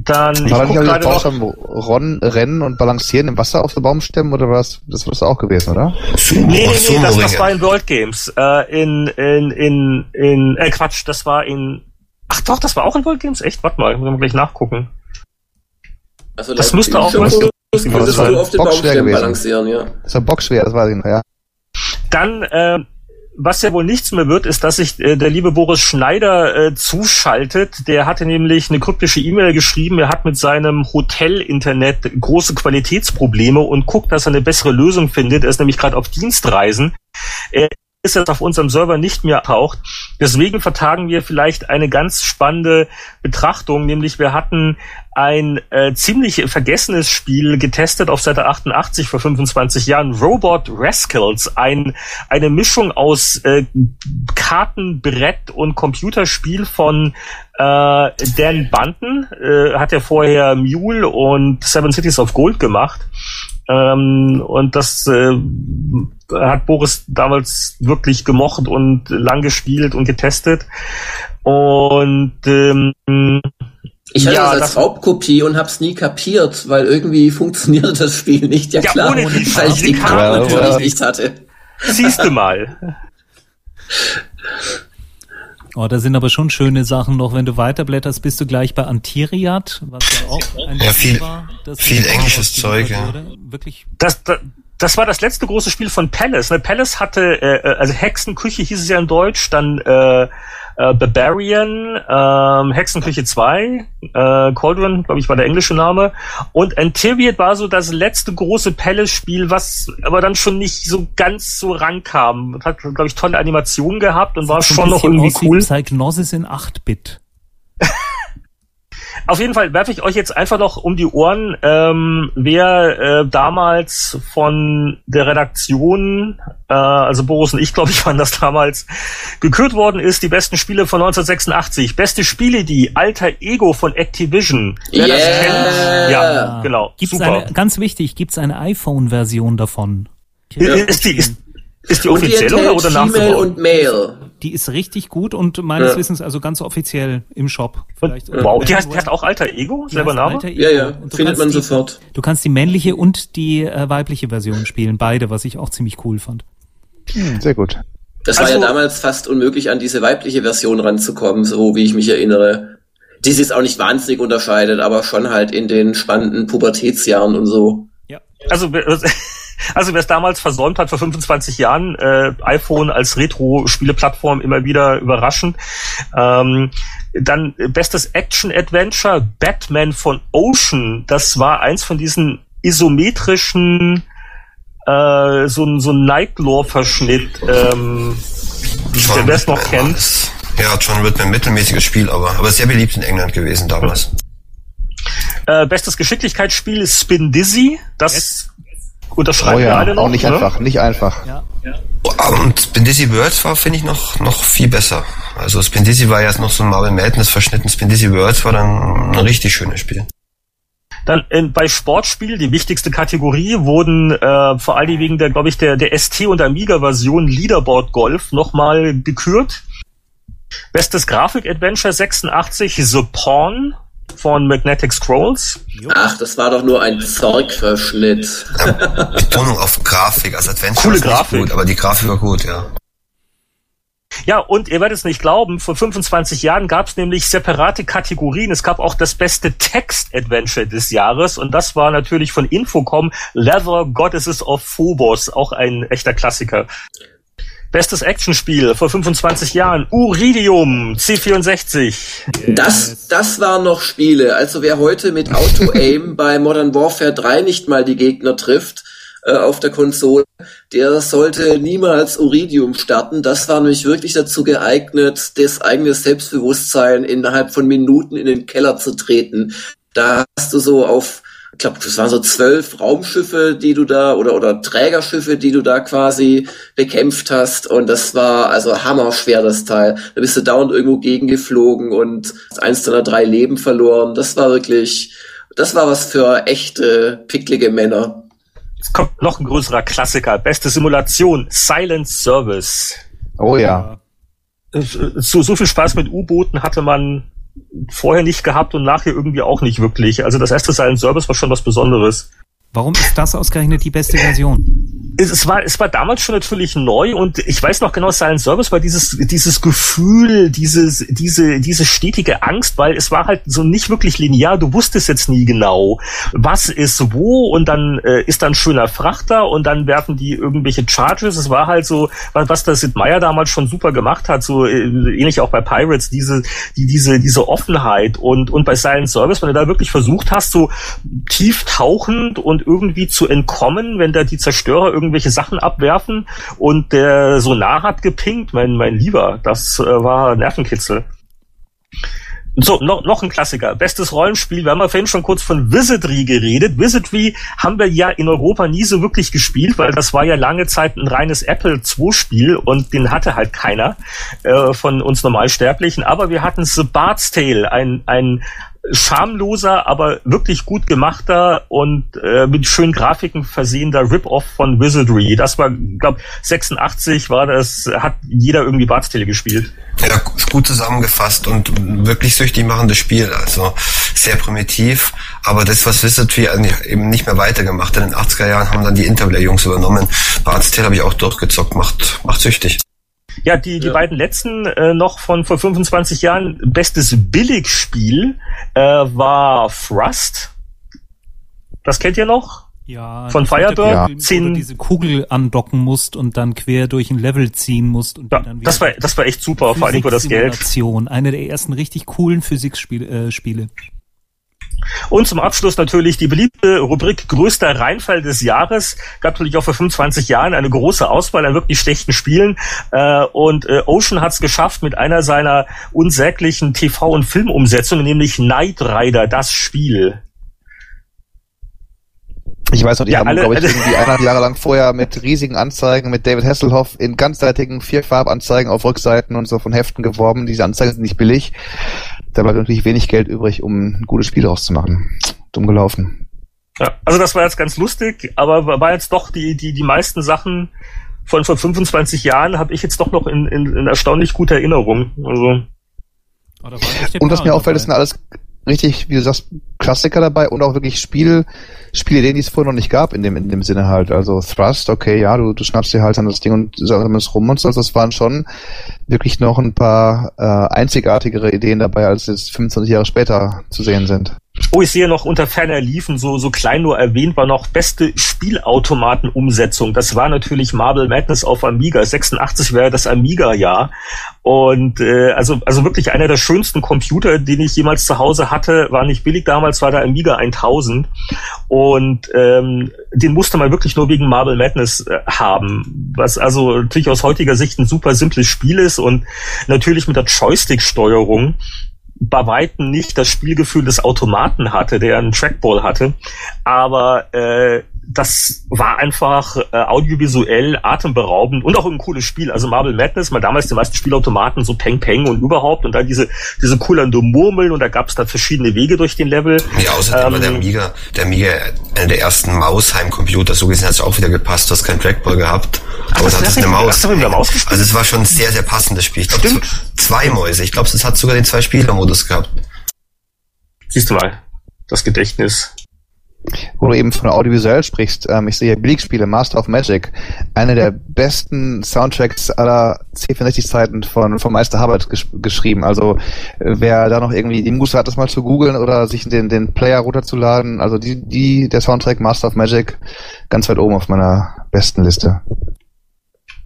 Dann, war da nicht gerade auch noch, Ron, Rennen und Balancieren im Wasser auf den Baumstämmen oder was? Das war das auch gewesen, oder? Nee, nee, nee, das, das war in World Games. Äh, in, in, in, in, äh, Quatsch, das war in, ach doch, das war auch in World Games? Echt? Warte mal, müssen wir gleich nachgucken. Also das müsste auch was könntest du auf den Baumstämmen balancieren, ja. Das war boxschwer, das weiß ich noch, ja. Dann, äh, was ja wohl nichts mehr wird, ist, dass sich äh, der liebe Boris Schneider äh, zuschaltet. Der hatte nämlich eine kryptische E-Mail geschrieben. Er hat mit seinem Hotel-Internet große Qualitätsprobleme und guckt, dass er eine bessere Lösung findet. Er ist nämlich gerade auf Dienstreisen. Er ist jetzt auf unserem Server nicht mehr taucht. Deswegen vertagen wir vielleicht eine ganz spannende Betrachtung, nämlich wir hatten ein äh, ziemlich vergessenes Spiel getestet auf Seite 88 vor 25 Jahren, Robot Rascals, ein, eine Mischung aus äh, Karten, Brett und Computerspiel von äh, Dan Bunton, äh, hat ja vorher Mule und Seven Cities of Gold gemacht. Ähm, und das äh, hat Boris damals wirklich gemocht und lang gespielt und getestet. Und ähm, ich hatte ja, das als Hauptkopie und hab's nie kapiert, weil irgendwie (laughs) funktioniert das Spiel nicht. Ja, ja klar, ohne die, weil ich die Karte natürlich ja. nicht hatte. Siehst du mal. (laughs) Oh, da sind aber schon schöne Sachen noch. Wenn du weiterblätterst, bist du gleich bei Antiriat, was ja auch ein ja, viel, war, viel englisches Zeug, ja. Wirklich. Das, das, das war das letzte große Spiel von Palace. Ne? Palace hatte, äh, äh also Hexenküche hieß es ja in Deutsch, dann äh, äh, Barbarian, ähm, Hexenküche 2, äh, Cauldron, glaube ich, war der englische Name. Und Antiviat war so das letzte große Palace-Spiel, was aber dann schon nicht so ganz so rankam. Hat, glaube ich, tolle Animationen gehabt und war schon noch irgendwie cool. Psygnosis in 8-Bit. Auf jeden Fall werfe ich euch jetzt einfach noch um die Ohren, ähm, wer äh, damals von der Redaktion, äh, also Boris und ich, glaube ich, (laughs) waren das damals, gekürt worden ist, die besten Spiele von 1986. Beste Spiele, die Alter Ego von Activision. Wer yeah. das kennt, ja, genau. Gibt's super. Eine, ganz wichtig, gibt es eine iPhone-Version davon? Ja. Ist die, ist, ist die offiziell oder, oder Gmail und Mail. Die ist richtig gut und meines ja. Wissens also ganz offiziell im Shop. Vielleicht wow, die heißt, die heißt auch Alter Ego, selber Name? Alter Ego. Ja, ja, findet man die, sofort. Du kannst die männliche und die äh, weibliche Version spielen, beide, was ich auch ziemlich cool fand. Hm, sehr gut. Das also, war ja also- damals fast unmöglich, an diese weibliche Version ranzukommen, so wie ich mich erinnere. Die sich jetzt auch nicht wahnsinnig unterscheidet, aber schon halt in den spannenden Pubertätsjahren und so. Ja, also Also wer es damals versäumt hat, vor 25 Jahren, äh, iPhone als Retro-Spieleplattform immer wieder überraschend. Ähm, dann bestes Action-Adventure, Batman von Ocean. Das war eins von diesen isometrischen, äh, so, ein so ein Nightlore-Verschnitt, ähm, wer es noch kennt. Ja, John Whitman, mittelmäßiges Spiel, aber, aber sehr beliebt in England gewesen damals. Äh, bestes Geschicklichkeitsspiel ist Spin Dizzy. Das yes. Unterschreiben oh ja, wir alle noch, auch nicht ne? einfach, nicht einfach. Ja. Ja. Und Spindisi Words war, finde ich, noch, noch viel besser. Also Spindisi war ja noch so ein Marvel Madness verschnitten. Spindisi Words war dann ein richtig schönes Spiel. Dann äh, bei Sportspiel, die wichtigste Kategorie, wurden äh, vor allem wegen der, glaube ich, der, der ST und Amiga-Version Leaderboard Golf nochmal gekürt. Bestes Grafik-Adventure 86, The Pawn von Magnetic Scrolls. Ach, das war doch nur ein Zeugverschnitt. (laughs) Ja, Betonung auf Grafik, also Adventure Coole Grafik. gut, aber die Grafik war gut, ja. Ja, und ihr werdet es nicht glauben, vor 25 Jahren gab es nämlich separate Kategorien. Es gab auch das beste Text-Adventure des Jahres und das war natürlich von Infocom Leather Goddesses of Phobos, auch ein echter Klassiker. Bestes Actionspiel vor 25 Jahren. Uridium C64. Das, das waren noch Spiele. Also wer heute mit Auto-Aim (laughs) bei Modern Warfare 3 nicht mal die Gegner trifft, äh, auf der Konsole, der sollte niemals Uridium starten. Das war nämlich wirklich dazu geeignet, das eigene Selbstbewusstsein innerhalb von Minuten in den Keller zu treten. Da hast du so auf ich glaube, das waren so zwölf Raumschiffe, die du da, oder, oder Trägerschiffe, die du da quasi bekämpft hast. Und das war also hammerschwer, das Teil. Da bist du dauernd irgendwo gegengeflogen und eins deiner drei Leben verloren. Das war wirklich, das war was für echte, picklige Männer. Jetzt kommt noch ein größerer Klassiker. Beste Simulation. Silent Service. Oh ja. So, so viel Spaß mit U-Booten hatte man vorher nicht gehabt und nachher irgendwie auch nicht wirklich. Also das erste Silent Service war schon was Besonderes. Warum ist das ausgerechnet die beste Version? es war, es war damals schon natürlich neu und ich weiß noch genau, Silent Service war dieses, dieses Gefühl, dieses, diese, diese stetige Angst, weil es war halt so nicht wirklich linear. Du wusstest jetzt nie genau, was ist wo und dann äh, ist dann schöner Frachter und dann werfen die irgendwelche Charges. Es war halt so, was der Sid Meier damals schon super gemacht hat, so äh, ähnlich auch bei Pirates, diese, die, diese, diese Offenheit und, und bei Silent Service, wenn du da wirklich versucht hast, so tief tauchend und irgendwie zu entkommen, wenn da die Zerstörer irgendwelche Sachen abwerfen und der Sonar hat gepinkt, mein, mein Lieber. Das äh, war Nervenkitzel. So, noch, noch ein Klassiker. Bestes Rollenspiel. Wir haben ja vorhin schon kurz von Wizardry geredet. Wizardry haben wir ja in Europa nie so wirklich gespielt, weil das war ja lange Zeit ein reines Apple II-Spiel und den hatte halt keiner äh, von uns Normalsterblichen. Aber wir hatten The Bard's Tale, ein, ein schamloser, aber wirklich gut gemachter und äh, mit schönen Grafiken versehender Rip-Off von Wizardry. Das war, glaube 86 war das, hat jeder irgendwie Bartstele gespielt. Ja, gut zusammengefasst und wirklich süchtig machendes Spiel. Also sehr primitiv, aber das, was Wizardry eben nicht mehr weitergemacht hat in den 80er Jahren, haben dann die Interplay-Jungs übernommen. Bartstele habe ich auch durchgezockt, macht, macht süchtig. Ja, die, die ja. beiden letzten äh, noch von vor 25 Jahren. Bestes Billigspiel äh, war Thrust. Das kennt ihr noch? Ja, von Firebird, ja. wo du diese Kugel andocken musst und dann quer durch ein Level ziehen musst und ja, dann das war das war echt super, vor allem für das Geld. Eine der ersten richtig coolen Physikspiele. Äh, Spiele. Und zum Abschluss natürlich die beliebte Rubrik größter Reinfall des Jahres. Gab natürlich auch vor 25 Jahren eine große Auswahl an wirklich schlechten Spielen. Äh, und äh, Ocean hat es geschafft mit einer seiner unsäglichen TV- und Filmumsetzungen, nämlich Knight Rider, das Spiel. Ich weiß noch, die ja, haben, glaube ich, irgendwie eineinhalb Jahre lang vorher mit riesigen Anzeigen mit David Hasselhoff in ganzseitigen Vierfarbanzeigen auf Rückseiten und so von Heften geworben. Diese Anzeigen sind nicht billig da bleibt natürlich wenig Geld übrig, um ein gutes Spiel rauszumachen. Dumm gelaufen. Ja, also das war jetzt ganz lustig, aber war jetzt doch die, die, die meisten Sachen von vor 25 Jahren habe ich jetzt doch noch in, in, in erstaunlich guter Erinnerung. Also. Und was mir auffällt, das sind alles richtig, wie du sagst, Klassiker dabei und auch wirklich Spiel, Spielideen, die es vorher noch nicht gab in dem, in dem Sinne halt. Also Thrust, okay, ja, du, du schnappst dir halt dann das Ding und sammelst rum und so. Also das waren schon wirklich noch ein paar äh, einzigartigere Ideen dabei, als jetzt 25 Jahre später zu sehen sind. Oh, ich sehe noch unter ferner liefen, so, so klein nur erwähnt, war noch beste Spielautomaten-Umsetzung. Das war natürlich Marble Madness auf Amiga. 86 wäre das Amiga-Jahr. Und äh, also, also wirklich einer der schönsten Computer, den ich jemals zu Hause hatte, war nicht billig damals, war der Amiga 1000. Und ähm, den musste man wirklich nur wegen Marble Madness äh, haben. Was also natürlich aus heutiger Sicht ein super simples Spiel ist und natürlich mit der Joystick-Steuerung bei Weitem nicht das Spielgefühl des Automaten hatte, der einen Trackball hatte, aber äh, das war einfach äh, audiovisuell atemberaubend und auch ein cooles Spiel. Also Marble Madness, mal damals die meisten Spielautomaten, so Peng Peng und überhaupt und da diese diese kullernde Murmeln und da gab es da verschiedene Wege durch den Level. Ja, außerdem ähm, der Amiga, der Amiga, einer der ersten Mausheim-Computer, so gesehen hat es auch wieder gepasst, du hast keinen Trackball gehabt, aber, es hat eine Maus. Maus gespielt? Also es war schon ein sehr, sehr passendes Spiel. Ich glaube, zwei Mäuse. Ich glaube, es hat sogar den Zwei-Spieler-Modus gehabt. Siehst du mal, das Gedächtnis. Wo du eben von audiovisuell sprichst, ähm, ich sehe hier Billigspiele, Master of Magic, eine der besten Soundtracks aller C64-Zeiten von, von Meister Hubbard gesch geschrieben. Also wer da noch irgendwie die Muße hat, das mal zu googeln oder sich den, den Player runterzuladen, also die, die, der Soundtrack Master of Magic ganz weit oben auf meiner besten Liste.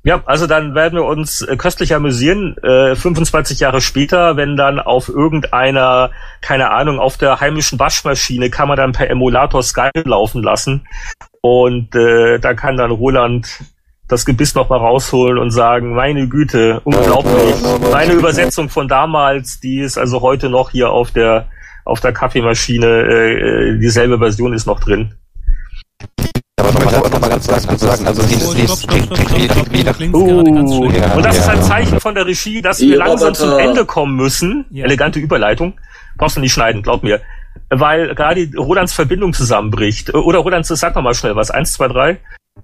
Ja, also dann werden wir uns äh, köstlich amüsieren, äh, 25 Jahre später, wenn dann auf irgendeiner, keine Ahnung, auf der heimischen Waschmaschine kann man dann per Emulator Skype laufen lassen. Und äh, da kann dann Roland das Gebiss noch mal rausholen und sagen, meine Güte, unglaublich. Meine Übersetzung von damals, die ist also heute noch hier auf der auf der Kaffeemaschine, äh, dieselbe Version ist noch drin. Aber nochmal noch mal ganz, kurz sagen, also dieses, Und das ist ein Zeichen von der Regie, dass wir langsam zum Ende kommen müssen. Elegante Überleitung. Brauchst du nicht schneiden, glaub mir. Weil gerade Rolands Verbindung zusammenbricht. Oder Roland, sag noch mal schnell was. Eins, zwei, drei.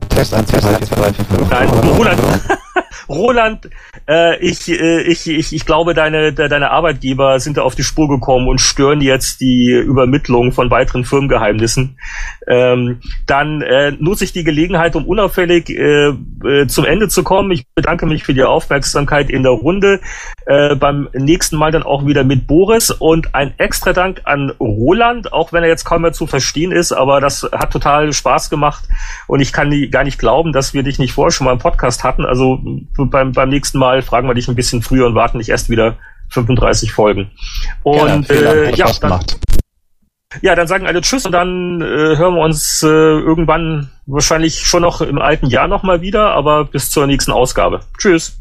Test 1, 2, 3, 4, 5. Nein, Roland, (laughs) Roland, äh, ich, äh, ich, ich, ich glaube, deine, de, deine Arbeitgeber sind da auf die Spur gekommen und stören jetzt die Übermittlung von weiteren Firmengeheimnissen. Ähm, dann äh, nutze ich die Gelegenheit, um unauffällig äh, äh, zum Ende zu kommen. Ich bedanke mich für die Aufmerksamkeit in der Runde. Äh, beim nächsten Mal dann auch wieder mit Boris und ein extra Dank an Roland, auch wenn er jetzt kaum mehr zu verstehen ist, aber das hat total Spaß gemacht und ich kann gar nicht glauben, dass wir dich nicht vorher schon mal im Podcast hatten. Also beim, beim nächsten Mal fragen wir dich ein bisschen früher und warten nicht erst wieder 35 Folgen. Und Gerne, äh, ja, dann, gemacht. ja, dann sagen alle Tschüss und dann äh, hören wir uns äh, irgendwann wahrscheinlich schon noch im alten Jahr nochmal wieder, aber bis zur nächsten Ausgabe. Tschüss.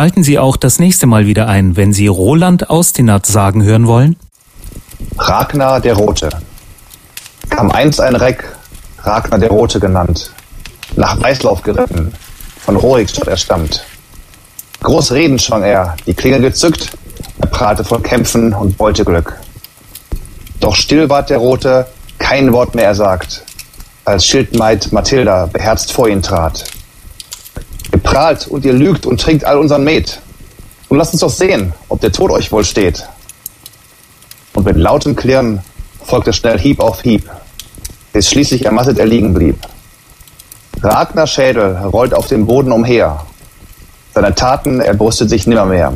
Schalten Sie auch das nächste Mal wieder ein, wenn Sie Roland Austinat sagen hören wollen. Ragnar der Rote. Kam einst ein Reck, Ragnar der Rote genannt, nach Weißlauf geritten, von Rohrigstadt er stammt. Groß Reden schwang er, die Klinge gezückt, er prahlte von Kämpfen und Beuteglück. Doch still ward der Rote, kein Wort mehr er sagt, als Schildmaid Mathilda beherzt vor ihn trat. Ihr prahlt und ihr lügt und trinkt all unseren Met. Und lasst uns doch sehen, ob der Tod euch wohl steht. Und mit lautem Klirren folgte schnell Hieb auf Hieb, bis schließlich ermattet er liegen blieb. Ragnars Schädel rollt auf dem Boden umher. Seine Taten er brüstet sich nimmermehr.